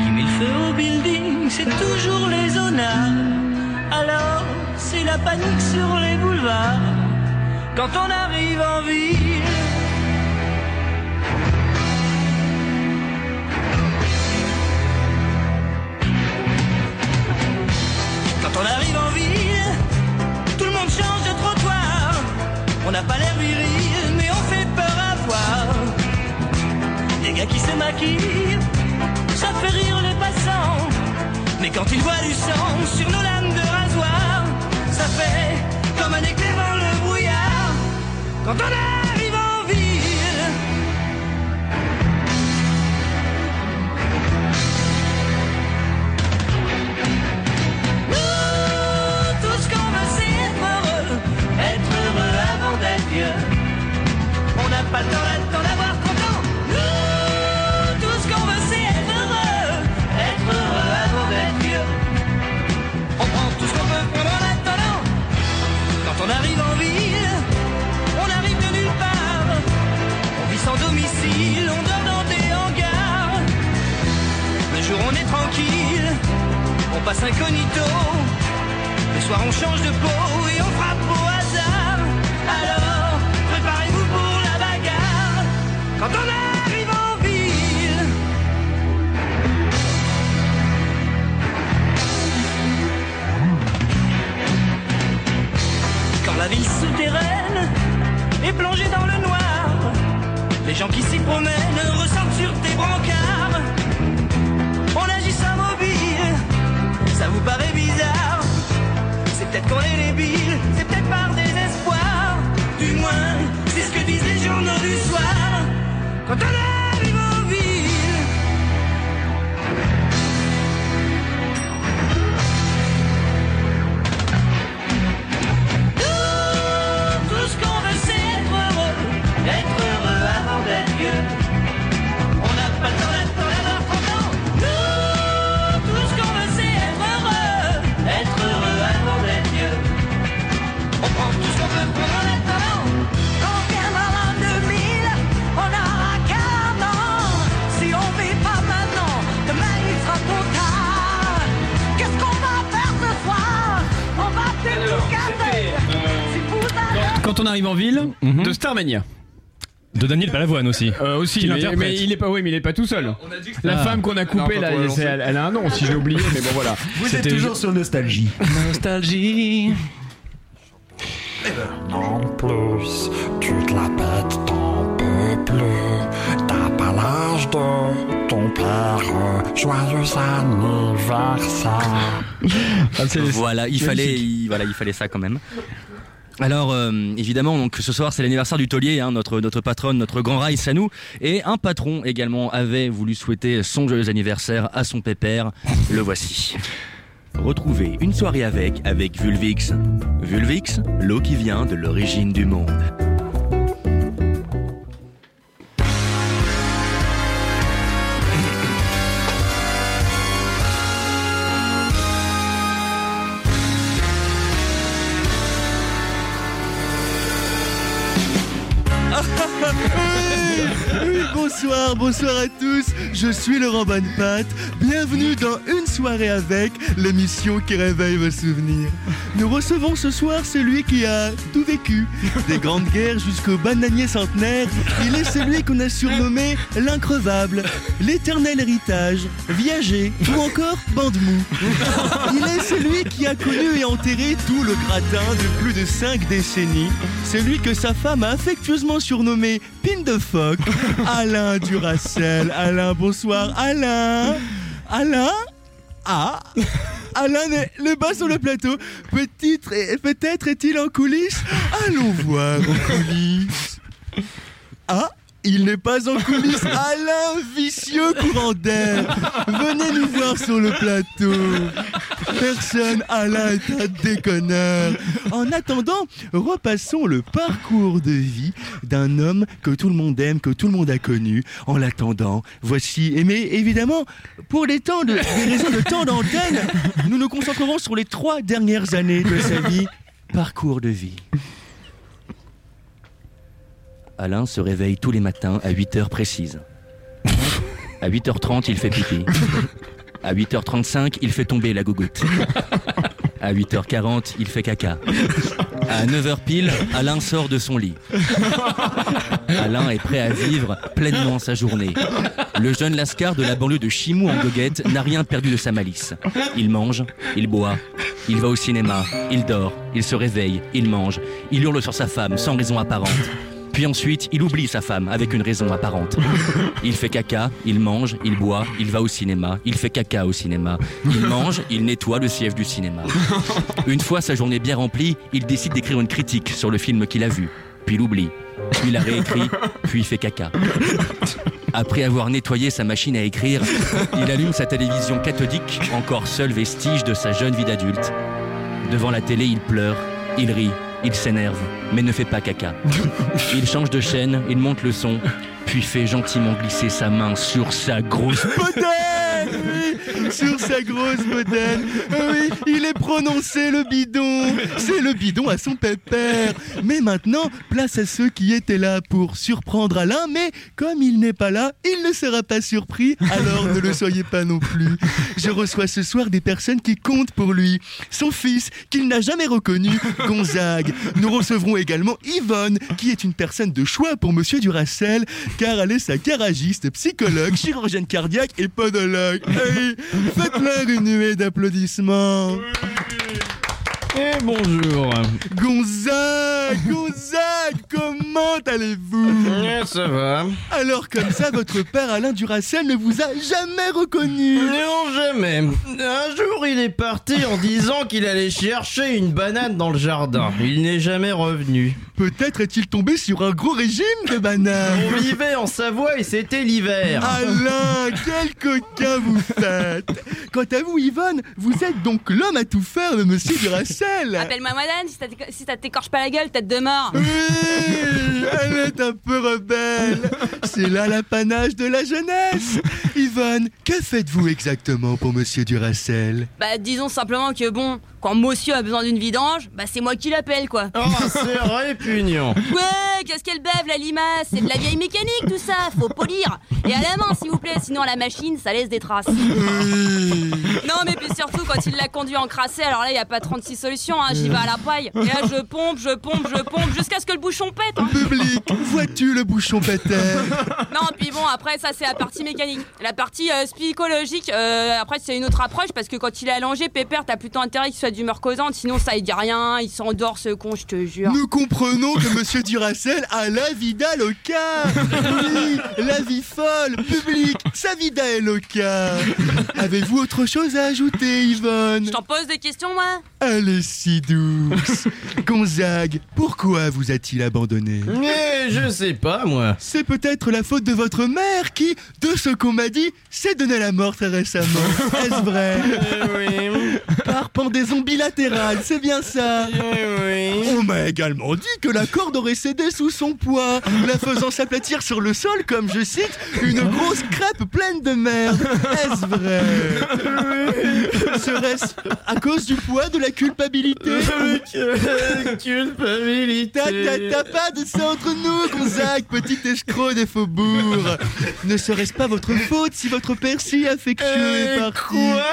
Qui met le feu au building, c'est toujours les honneurs. Alors, c'est la panique sur les boulevards. Quand on arrive en ville. Quand on arrive en ville, tout le monde change de trottoir. On n'a pas l'air viril, mais on fait peur à voir. Des gars qui se maquillent, ça fait rire les passants. Mais quand ils voient du sang sur nos lames de Quand on arrive en ville. Nous, tout ce qu'on veut, c'est être heureux, être heureux avant d'être vieux. On passe incognito. Le soir on change de peau et on frappe au hasard. Alors, préparez-vous pour la bagarre. Quand on arrive en ville. Quand la ville souterraine est plongée dans le noir, les gens qui s'y promènent ressentent sur tes brancards. Ça vous paraît bizarre. C'est peut-être qu'on est débile, c'est peut-être par désespoir. Du moins, c'est ce que disent les journaux du soir. Quand on on arrive en ville, Mhm. de Starmania. De Daniel Balavoine aussi. Euh, aussi, mais, mais il est pas, oui, mais il est pas tout seul. La Ah. femme qu'on a coupée Non, là, on lancé. elle, elle a un nom si j'ai oublié, mais bon voilà. Vous êtes toujours sur Nostalgie. Nostalgie. En plus, tu te la pètes, t'en peux plus. T'as pas l'âge de ton père. Joyeux anniversaire. voilà, il fallait, il- voilà, il fallait ça quand même. Alors euh, évidemment, donc ce soir c'est l'anniversaire du taulier, hein, notre notre patronne, notre grand rail Sanou, et un patron également avait voulu souhaiter son joyeux anniversaire à son pépère. Le voici. Retrouvez une soirée avec avec Vulvix. Vulvix, l'eau qui vient de l'origine du monde. Bonsoir, bonsoir à tous. Je suis Laurent Bonnepatte. Bienvenue dans Une soirée avec, l'émission qui réveille vos souvenirs. Nous recevons ce soir celui qui a tout vécu, des grandes guerres jusqu'au bananier centenaire. Il est celui qu'on a surnommé l'increvable, l'éternel héritage, viager ou encore bande mou. Il est celui qui a connu et enterré tout le gratin de plus de 5 décennies. Celui que sa femme a affectueusement surnommé Pin de phoque, Alain Duracel. Alain, bonsoir. Alain Alain Ah Alain le bas sur le plateau. Peut-être peut-être est-il en coulisses Allons voir en coulisses. Ah il n'est pas en coulisses, Alain vicieux courant d'air. Venez nous voir sur le plateau. Personne, Alain est un déconneur. En attendant, repassons le parcours de vie d'un homme que tout le monde aime, que tout le monde a connu. En l'attendant, voici. et Mais évidemment, pour les temps de, des raisons de temps d'antenne, nous nous concentrerons sur les trois dernières années de sa vie. Parcours de vie. Alain se réveille tous les matins à 8 heures précises. À 8h30, il fait pipi. À 8h35, il fait tomber la gougoute. À 8h40, il fait caca. À 9h pile, Alain sort de son lit. Alain est prêt à vivre pleinement sa journée. Le jeune lascar de la banlieue de Chimou en goguette n'a rien perdu de sa malice. Il mange, il boit, il va au cinéma, il dort, il se réveille, il mange, il hurle sur sa femme sans raison apparente. Puis ensuite, il oublie sa femme avec une raison apparente. Il fait caca, il mange, il boit, il va au cinéma, il fait caca au cinéma, il mange, il nettoie le siège du cinéma. Une fois sa journée bien remplie, il décide d'écrire une critique sur le film qu'il a vu, puis l'oublie, puis la réécrit, puis il fait caca. Après avoir nettoyé sa machine à écrire, il allume sa télévision cathodique, encore seul vestige de sa jeune vie d'adulte. Devant la télé, il pleure, il rit, il s'énerve, mais ne fait pas caca. Il change de chaîne, il monte le son, puis fait gentiment glisser sa main sur sa grosse potette. Sur sa grosse bedaine. Ah Oui, il est prononcé le bidon. C'est le bidon à son pépère. Mais maintenant, place à ceux qui étaient là pour surprendre Alain, mais comme il n'est pas là, il ne sera pas surpris, alors ne le soyez pas non plus. Je reçois ce soir des personnes qui comptent pour lui. Son fils, qu'il n'a jamais reconnu, Gonzague. Nous recevrons également Yvonne, qui est une personne de choix pour Monsieur Duracel, car elle est sa garagiste, psychologue, chirurgienne cardiaque et podologue. Faites-leur une nuée d'applaudissements. Et bonjour. Gonzague, Gonzague, comment allez-vous Eh, ça va. Alors comme ça, votre père Alain Duracel ne vous a jamais reconnu Non, jamais. Un jour, il est parti en disant qu'il allait chercher une banane dans le jardin. Il n'est jamais revenu. Peut-être est-il tombé sur un gros régime de bananes. On vivait en Savoie et c'était l'hiver. Alain, quel coquin vous faites Quant à vous, Yvonne, vous êtes donc l'homme à tout faire de Monsieur Duracel. Appelle-moi madame si ça t'écorche pas la gueule, tête de mort. Oui, elle est un peu rebelle. C'est là l'apanage de la jeunesse. Yvonne, que faites-vous exactement pour Monsieur Duracel? Bah disons simplement que bon, quand monsieur a besoin d'une vidange, bah c'est moi qui l'appelle quoi. Oh, c'est répugnant. Ouais, qu'est-ce qu'elle bave la limace? C'est de la vieille mécanique tout ça, faut polir. Et à la main s'il vous plaît, sinon à la machine ça laisse des traces. Non mais puis surtout quand il l'a conduit en crassé, alors là il y a pas 36 solutions, hein, j'y vais à la paille. Et là je pompe, je pompe, je pompe jusqu'à ce que le bouchon pète. hein. Public, vois-tu le bouchon péter? Non, puis bon, après, ça, c'est la partie mécanique. La partie euh, psychologique, euh, après, c'est une autre approche parce que quand il est allongé, Pépère, t'as plutôt intérêt qu'il soit d'humeur causante, sinon ça, il dit rien, il s'endort, ce con, je te jure. Nous comprenons que Monsieur Duracel a la vida loca. Oui, la vie folle, public, sa vida est loca. Avez-vous autre chose à ajouter, Yvonne Je t'en pose des questions, moi Elle est si douce. Gonzague, pourquoi vous a-t-il abandonné Mais je sais pas, moi. C'est peut-être la faute de votre mère qui, de ce qu'on m'a dit, s'est donné la mort très récemment. Est-ce vrai? Oui. Pendaison bilatérale, c'est bien ça Oui. On m'a également dit que la corde aurait cédé sous son poids, la faisant s'aplatir sur le sol comme, je cite, une grosse crêpe pleine de merde. Est-ce vrai? Serait-ce à cause du poids de la culpabilité? Culpabilité. T'as pas de ça entre nous, Gonzague, petit escroc des faubourgs. Ne serait-ce pas votre faute si votre père si affectueux est Euh, parti? quoi?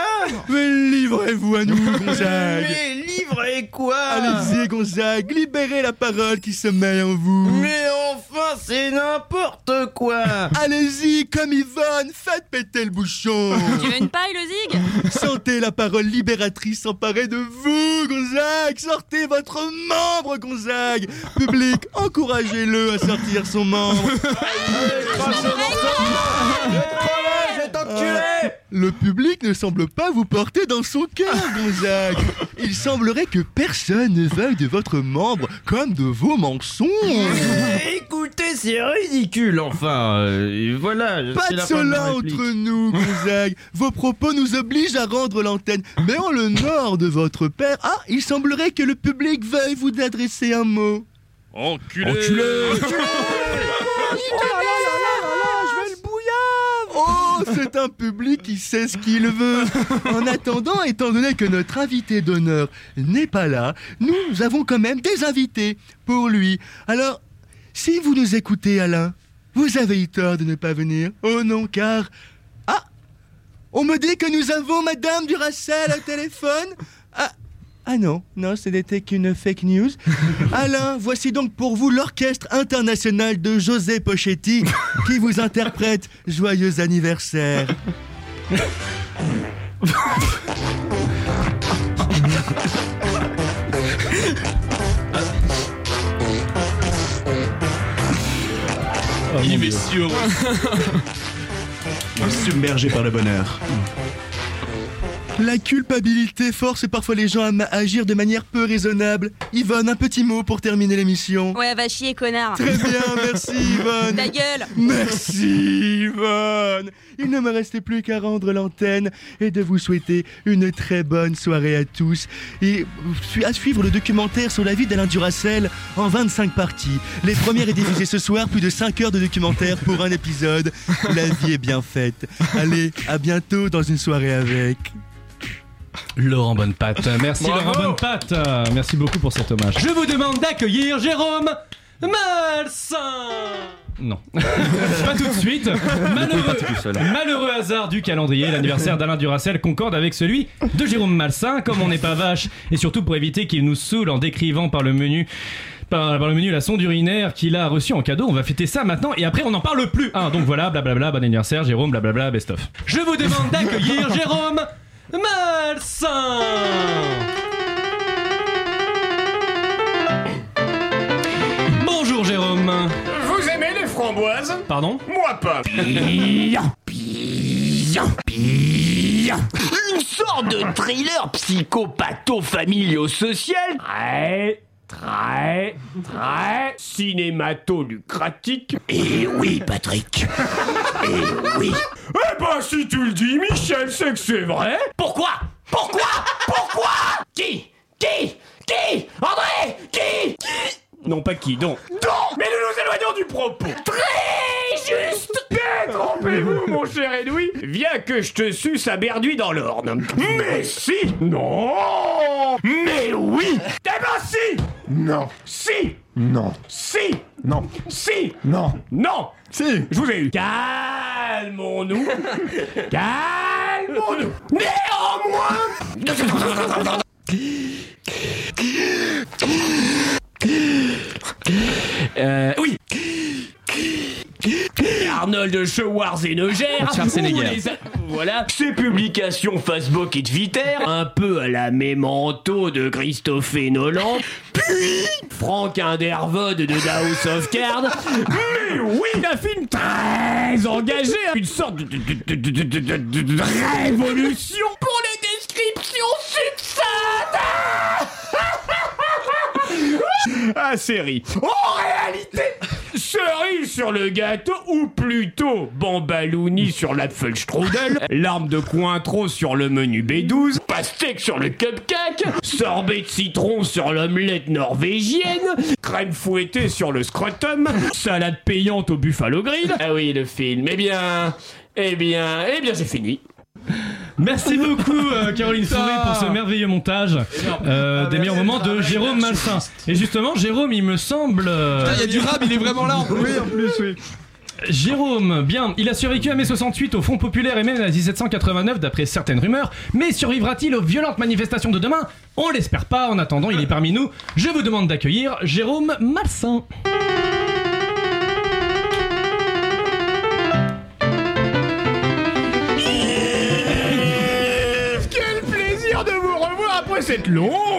Mais livrez-vous à nous, Gonzague. Mais livrez quoi Allez-y, Gonzague, libérez la parole qui sommeille en vous. Mais enfin, c'est n'importe quoi. Allez-y, comme Yvonne, faites péter le bouchon. Tu veux une paille, le zig? Sentez la parole libératrice s'emparer de vous, Gonzague. Sortez votre membre, Gonzague. Public, encouragez-le à sortir son membre. Ah, Le public ne semble pas vous porter dans son cœur, Gonzague. Il semblerait que personne ne veuille de votre membre comme de vos mensonges. Écoutez, c'est ridicule, enfin. euh, voilà. Pas de cela entre nous, Gonzague. Vos propos nous obligent à rendre l'antenne. Mais en l'honneur de votre père, ah, il semblerait que le public veuille vous adresser un mot. Enculé. Oh, c'est un public qui sait ce qu'il veut. En attendant, étant donné que notre invité d'honneur n'est pas là, nous avons quand même des invités pour lui. Alors, si vous nous écoutez, Alain, vous avez eu tort de ne pas venir. Oh non, car... Ah On me dit que nous avons Madame Duracell au téléphone Ah ah non, non, ce n'était qu'une fake news. Alain, voici donc pour vous l'orchestre international de José Pochetti qui vous interprète Joyeux anniversaire. Il est si heureux. Submergé par le bonheur. La culpabilité force parfois les gens à agir de manière peu raisonnable. Yvonne, un petit mot pour terminer l'émission. Ouais, va chier, connard. Très bien, merci Yvonne. Ta gueule. Merci Yvonne. Il ne me restait plus qu'à rendre l'antenne et de vous souhaiter une très bonne soirée à tous. Et à suivre le documentaire sur la vie d'Alain Duracel en 25 parties. Les premières est diffusée ce soir, plus de 5 heures de documentaire pour un épisode. La vie est bien faite. Allez, à bientôt dans une soirée avec. Laurent Bonnepatte. Merci Bravo. Laurent Bonnepatte. Merci beaucoup pour cet hommage. Je vous demande d'accueillir Jérôme Malsain. Non. pas tout de suite. Malheureux, hasard du calendrier, l'anniversaire d'Alain Duracel concorde avec celui de Jérôme Malsain, comme on n'est pas vache, et surtout pour éviter qu'il nous saoule en décrivant par le menu. Par, par le menu la sonde urinaire qu'il a reçue en cadeau, on va fêter ça maintenant et après on n'en parle plus. Hein, donc voilà, blablabla, bon anniversaire Jérôme, blablabla, best of. Je vous demande d'accueillir Jérôme Malsain. Bonjour Jérôme. Vous aimez les framboises Pardon Moi pas. Une sorte de thriller psychopatho-familio-social très, très, cinémato-lucratique. Et oui, Patrick. Et oui. Eh ben, si tu le dis, Michel, c'est que c'est vrai. Pourquoi? Pourquoi? Pourquoi? Qui? Qui? Qui? André? Qui? Qui? Non, pas qui, donc. Donc Mais nous nous éloignons du propos. Très juste Détrompez-vous, mon cher Edoui. Viens que je te suce à Berduit dans l'Orne. Mais si Non Mais oui Eh ben si Non. Si Non. Si Non. Si Non. Non Si. Je vous ai eu. Calmons-nous. Calmons-nous. Néanmoins. Euh, oui. Arnold Schwarzenegger. Schwarzenegger. les a- Voilà. Ses publications Facebook et Twitter. Un peu à la mémento de Christophe Nolan. Puis Frank Underwood de House of Cards. Mais oui, un film très engagé. hein. Une sorte de, de- de- de- de- de- de- de- de révolution pour les descriptions succinctes. Ah, série. En réalité, cerise sur le gâteau, ou plutôt bambalouni sur l'apfelstrudel, larme de cointreau sur le menu B12, pastèque sur le cupcake, sorbet de citron sur l'omelette norvégienne, crème fouettée sur le scrotum, salade payante au buffalo grill. Ah oui, le film. Eh bien, eh bien, eh bien, c'est fini. Merci beaucoup euh, Caroline Fourré pour ce merveilleux montage euh, des meilleurs moments de Jérôme Malsain. Et justement, Jérôme, il me semble. euh, Putain, il y a du rap, il est vraiment là. Oui, en plus, oui. Jérôme, bien, il a survécu à mai 68 au Front Populaire et même à 1789 d'après certaines rumeurs, mais survivra-t-il aux violentes manifestations de demain? On l'espère pas, en attendant il est parmi nous. Je vous demande d'accueillir Jérôme Malsain. Revoir après cette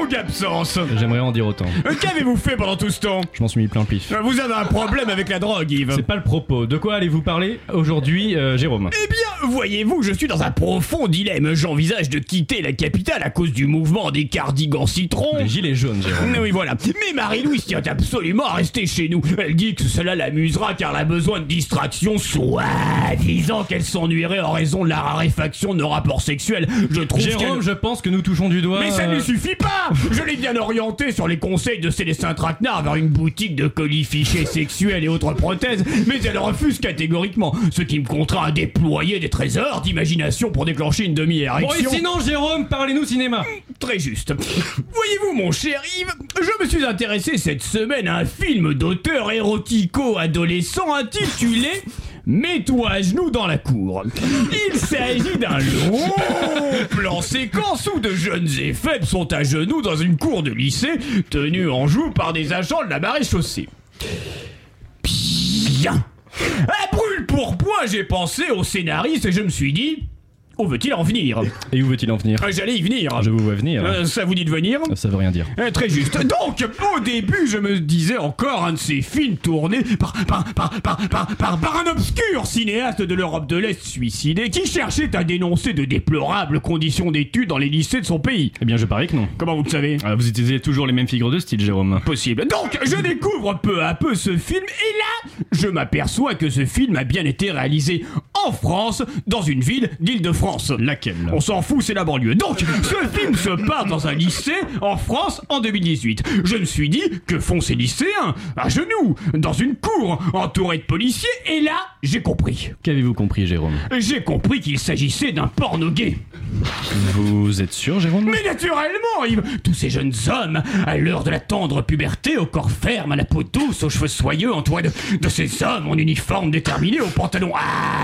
longue absence. J'aimerais en dire autant. Euh, Qu'avez-vous fait pendant tout ce temps Je m'en suis mis plein le pif. Euh, Vous avez un problème avec la drogue, Yves. C'est pas le propos. De quoi allez-vous parler aujourd'hui, euh, Jérôme? Eh bien, voyez-vous, je suis dans un profond dilemme. J'envisage de quitter la capitale à cause du mouvement des cardigans citrons. Les gilets jaunes, Jérôme. Oui, voilà. Mais Marie-Louise tient absolument à rester chez nous. Elle dit que cela l'amusera car elle a besoin de distraction, soit disant qu'elle s'ennuierait en raison de la raréfaction de nos rapports sexuels. Je trouve Jérôme, je pense que nous touchons du doigt. mais ça ne euh, suffit pas Je l'ai bien orienté sur les conseils de Célestin Traquenard vers une boutique de colis fichés sexuels et autres prothèses, mais elle refuse catégoriquement, ce qui me contraint à déployer des trésors d'imagination pour déclencher une Bon, et demi-érection. sinon, Jérôme, parlez-nous cinéma. Très juste. Voyez-vous, mon cher Yves, je me suis intéressé cette semaine à un film d'auteur érotico-adolescent intitulé Mets-toi à genoux dans la cour. Il s'agit d'un long plan séquence où de jeunes et sont à genoux dans une cour de lycée, tenus en joue par des agents de la marée chaussée. Bien. À brûle pour j'ai pensé au scénariste et je me suis dit. Où veut-il en venir Et où veut-il en venir Euh, J'allais y venir. Je vous vois venir. Euh, ça vous dit de venir Ça veut rien dire. Euh, Très juste. Donc, au début, je me disais encore un de ces films tournés par, par, par, par, par, par, par un obscur cinéaste de l'Europe de l'Est suicidé qui cherchait à dénoncer de déplorables conditions d'études dans les lycées de son pays. Eh bien, je parie que non. Comment vous le savez Ah, vous utilisez toujours les mêmes figures de style, Jérôme. Possible. Donc, je découvre peu à peu ce film et là, je m'aperçois que ce film a bien été réalisé en France, dans une ville d'Île-de-France. Laquelle? On s'en fout, c'est la banlieue. Donc, ce film se passe dans un lycée en France en 2018. Je me suis dit, que font ces lycéens? À genoux, dans une cour, entourés de policiers, et là, j'ai compris. Qu'avez-vous compris, Jérôme? J'ai compris qu'il s'agissait d'un porno gay. Vous êtes sûr, Jérôme? Mais naturellement, Yves Tous ces jeunes hommes, à l'heure de la tendre puberté, au corps ferme, à la peau douce, aux cheveux soyeux, entourés de, de ces hommes en uniforme déterminé, aux pantalons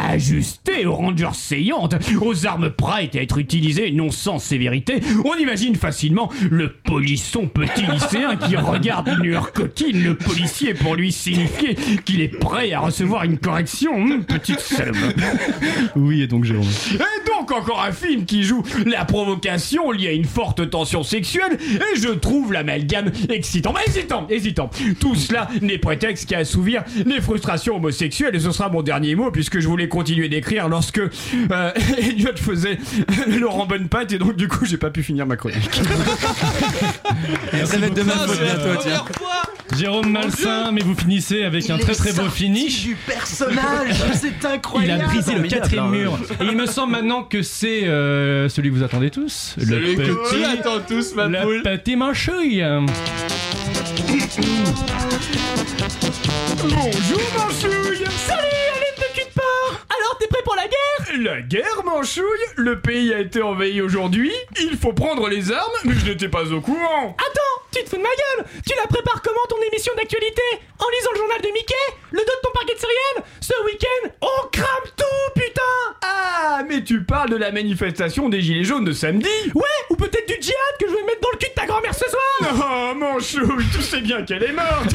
ajustés, aux rangers saillantes, aux armes prêtes à être utilisées non sans sévérité, on imagine facilement le polisson petit lycéen qui regarde une lueur coquine, le policier pour lui signifier qu'il est prêt à recevoir une correction. Hum, petite salope. Oui, et donc, Jérôme Et donc encore un film qui joue la provocation liée à une forte tension sexuelle et je trouve l'amalgame excitant. Mais hésitant, hésitant. Tout cela n'est prétexte qu'à assouvir les frustrations homosexuelles et ce sera mon dernier mot puisque je voulais continuer d'écrire lorsque euh, Elliot faisait Laurent Bonnepatte et donc du coup j'ai pas pu finir ma chronique. Ça va être demain bientôt, tiens. première fois Jérôme Malsain, mais vous finissez avec un Il très très beau finish. du personnage, c'est Il incroyable. a brisé le quatrième hein. mur. Et il me semble maintenant que c'est euh, celui que vous attendez tous. Celui le que petit, tu attends tous, ma le poule. petit manchouille. Bonjour Manchouille la guerre Manchouille Le pays a été envahi aujourd'hui, il faut prendre les armes, mais je n'étais pas au courant. Attends, tu te fous de ma gueule. Tu la prépares comment ton émission d'actualité? En lisant le journal de Mickey? Le dos de ton paquet de céréales Ce week-end, on crame tout, putain! Ah, mais tu parles de la manifestation des Gilets jaunes de samedi. Ouais, ou peut-être du djihad que je vais mettre dans le cul de ta grand-mère ce soir. Oh Manchouille, tu sais bien qu'elle est morte.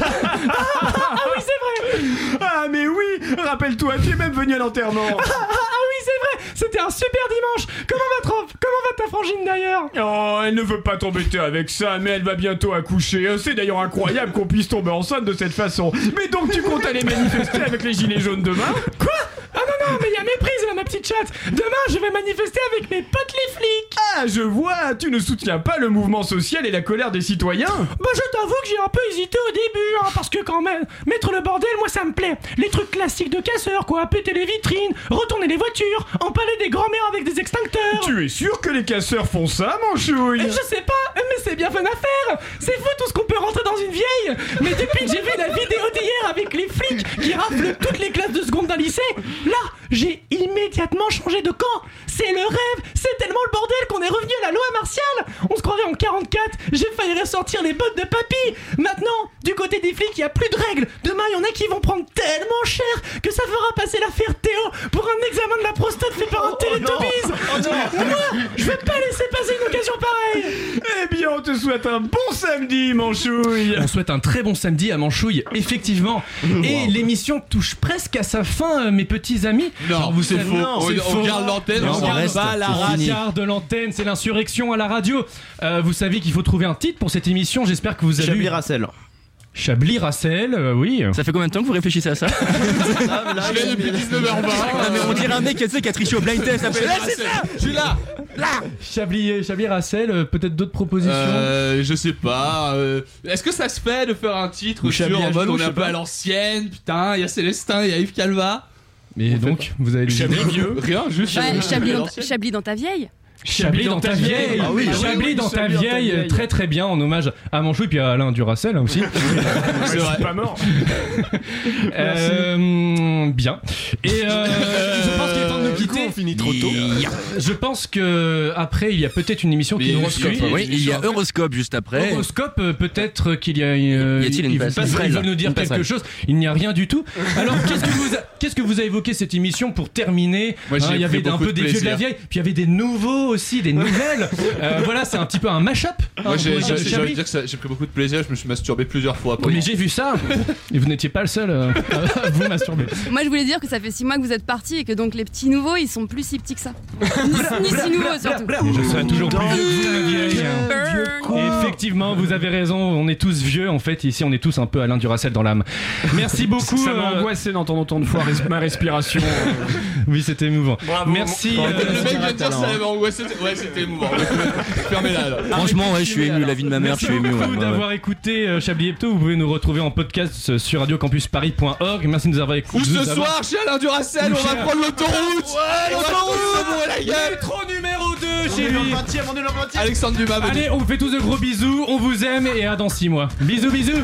Ah oui, c'est vrai. Ah mais oui Rappelle-toi, tu es même venu à l'enterrement. Ah, ah, ah c'est vrai C'était un super dimanche Comment va, Comment va ta frangine d'ailleurs? Oh, elle ne veut pas t'embêter avec ça, mais elle va bientôt accoucher. Euh, C'est d'ailleurs incroyable qu'on puisse tomber enceinte de cette façon. Mais donc tu comptes aller manifester avec les gilets jaunes demain? Quoi? Ah mais il y a méprise là, ma petite chatte. Demain, je vais manifester avec mes potes les flics. Ah, je vois, tu ne soutiens pas le mouvement social et la colère des citoyens. Bah je t'avoue que j'ai un peu hésité au début, hein, parce que quand même, mettre le bordel, moi ça me plaît. Les trucs classiques de casseurs, quoi, péter les vitrines, retourner les voitures, empaler des grands-mères avec des extincteurs. Tu es sûr que les casseurs font ça, Manchouille Et je sais pas, mais c'est bien fun à faire C'est fou tout ce qu'on peut rentrer dans une vieille. Mais depuis que j'ai vu la vidéo d'hier avec les flics qui raflent toutes les classes de seconde d'un lycée, là, j'ai immédiatement changé de camp. C'est le rêve. C'est tellement le bordel qu'on est revenu à la loi martiale. On se croirait en 44, j'ai failli ressortir les bottes de papy. Maintenant, du côté des flics, il y a plus de règles. Demain, il y en a qui vont prendre tellement cher que ça fera passer l'affaire Théo pour un examen de la prostate fait par un Télétobise Moi, je vais pas laisser passer une occasion pareille. Eh bien, on te souhaite un bon samedi, Manchouille. On souhaite un très bon samedi à Manchouille, effectivement. Et l'émission touche presque à sa fin, euh, mes petits amis. Non, vous c'est savez- faux. non, On- c'est on faux. garde l'antenne, Non, on on reste, pas la radio de l'antenne, c'est l'insurrection à la radio. Euh, vous savez qu'il faut trouver un titre pour cette émission. J'espère que vous avez. Chablis Racel. Chablis Racel, euh, oui. Ça fait combien de temps que vous réfléchissez à ça? Je l'ai depuis 19h20. Non, mais on dirait un mec qui a triché au blind test. ça fait, Là, c'est ça Je suis là Là Chablis, euh, peut-être d'autres propositions? Euh, je sais pas. euh, Est-ce que ça se fait de faire un titre Ou sur en mode on je est un peu à l'ancienne Putain, il y a Célestin, il y a Yves Calva. Mais donc, vous avez des Chablis vieux. Rien, juste. Chablis dans ta vieille Chablis dans ta vieille, Ah oui, ah oui, Chablis oui, dans ta Chablis dans ta vieille, très très bien en hommage à Manchouille puis à Alain Duracel hein, aussi. C'est vrai. pas mort Euh, bien. Et euh, je pense qu'il est temps de nous coup, quitter. on finit trop tôt. Je pense que après il y a peut-être une émission qui nous Horoscope, suit. Oui, il y a Euroscope juste après. Horoscope, euh, peut-être qu'il y a. euh, Y a-t-il une ils- veulent nous dire quelque chose. Il n'y a rien du tout. Alors, qu'est-ce que vous, qu'est-ce que vous a évoqué cette émission pour terminer? Hein, Il y avait un peu de des vieux de la vieille, puis il y avait des nouveaux aussi, des nouvelles. Euh, voilà, c'est un petit peu un mash-up. hein, Moi, j'ai pour j'ai- dire j'ai envie Chablis. de dire que ça- j'ai pris beaucoup de plaisir, je me suis masturbé plusieurs fois. pour Mais j'ai vu ça. Et vous n'étiez pas le seul euh, à vous masturber. Moi, je voulais dire que ça fait 6 mois que vous êtes parti et que donc les petits nouveaux ils sont plus si petits que ça. ni, ni si nouveaux surtout. Et je serai toujours plus vieux que vous, vieille. Effectivement, vous avez raison, on est tous vieux en fait, ici on est tous un peu Alain Duracel dans l'âme. Merci beaucoup. Ça m'a euh, angoissé d'entendre autant de fois res- ma respiration. Oui, c'était émouvant. Merci. Le mec vient de dire ça avait angoissé. Ouais, c'était émouvant. Fermez-la. là. Franchement, ouais, je suis ému. La vie de ma mère, je Merci suis ému. ouais, beaucoup ouais, ouais. d'avoir écouté euh, Chablis Hebdo. Vous pouvez nous retrouver en podcast euh, sur radiocampusparis.org. Merci de nous avoir écoutés. Ou ce soir, chez Alain Duracel, on va prendre l'autoroute. Ouais, On va l'autoroute. la gueule. Métro numéro 2 On chez est dans le lui. 20ème, on est dans le 20ème. Alexandre Dumas, venez. Allez, on vous fait tous de gros bisous. On vous aime et à dans 6 mois. Bisous, bisous.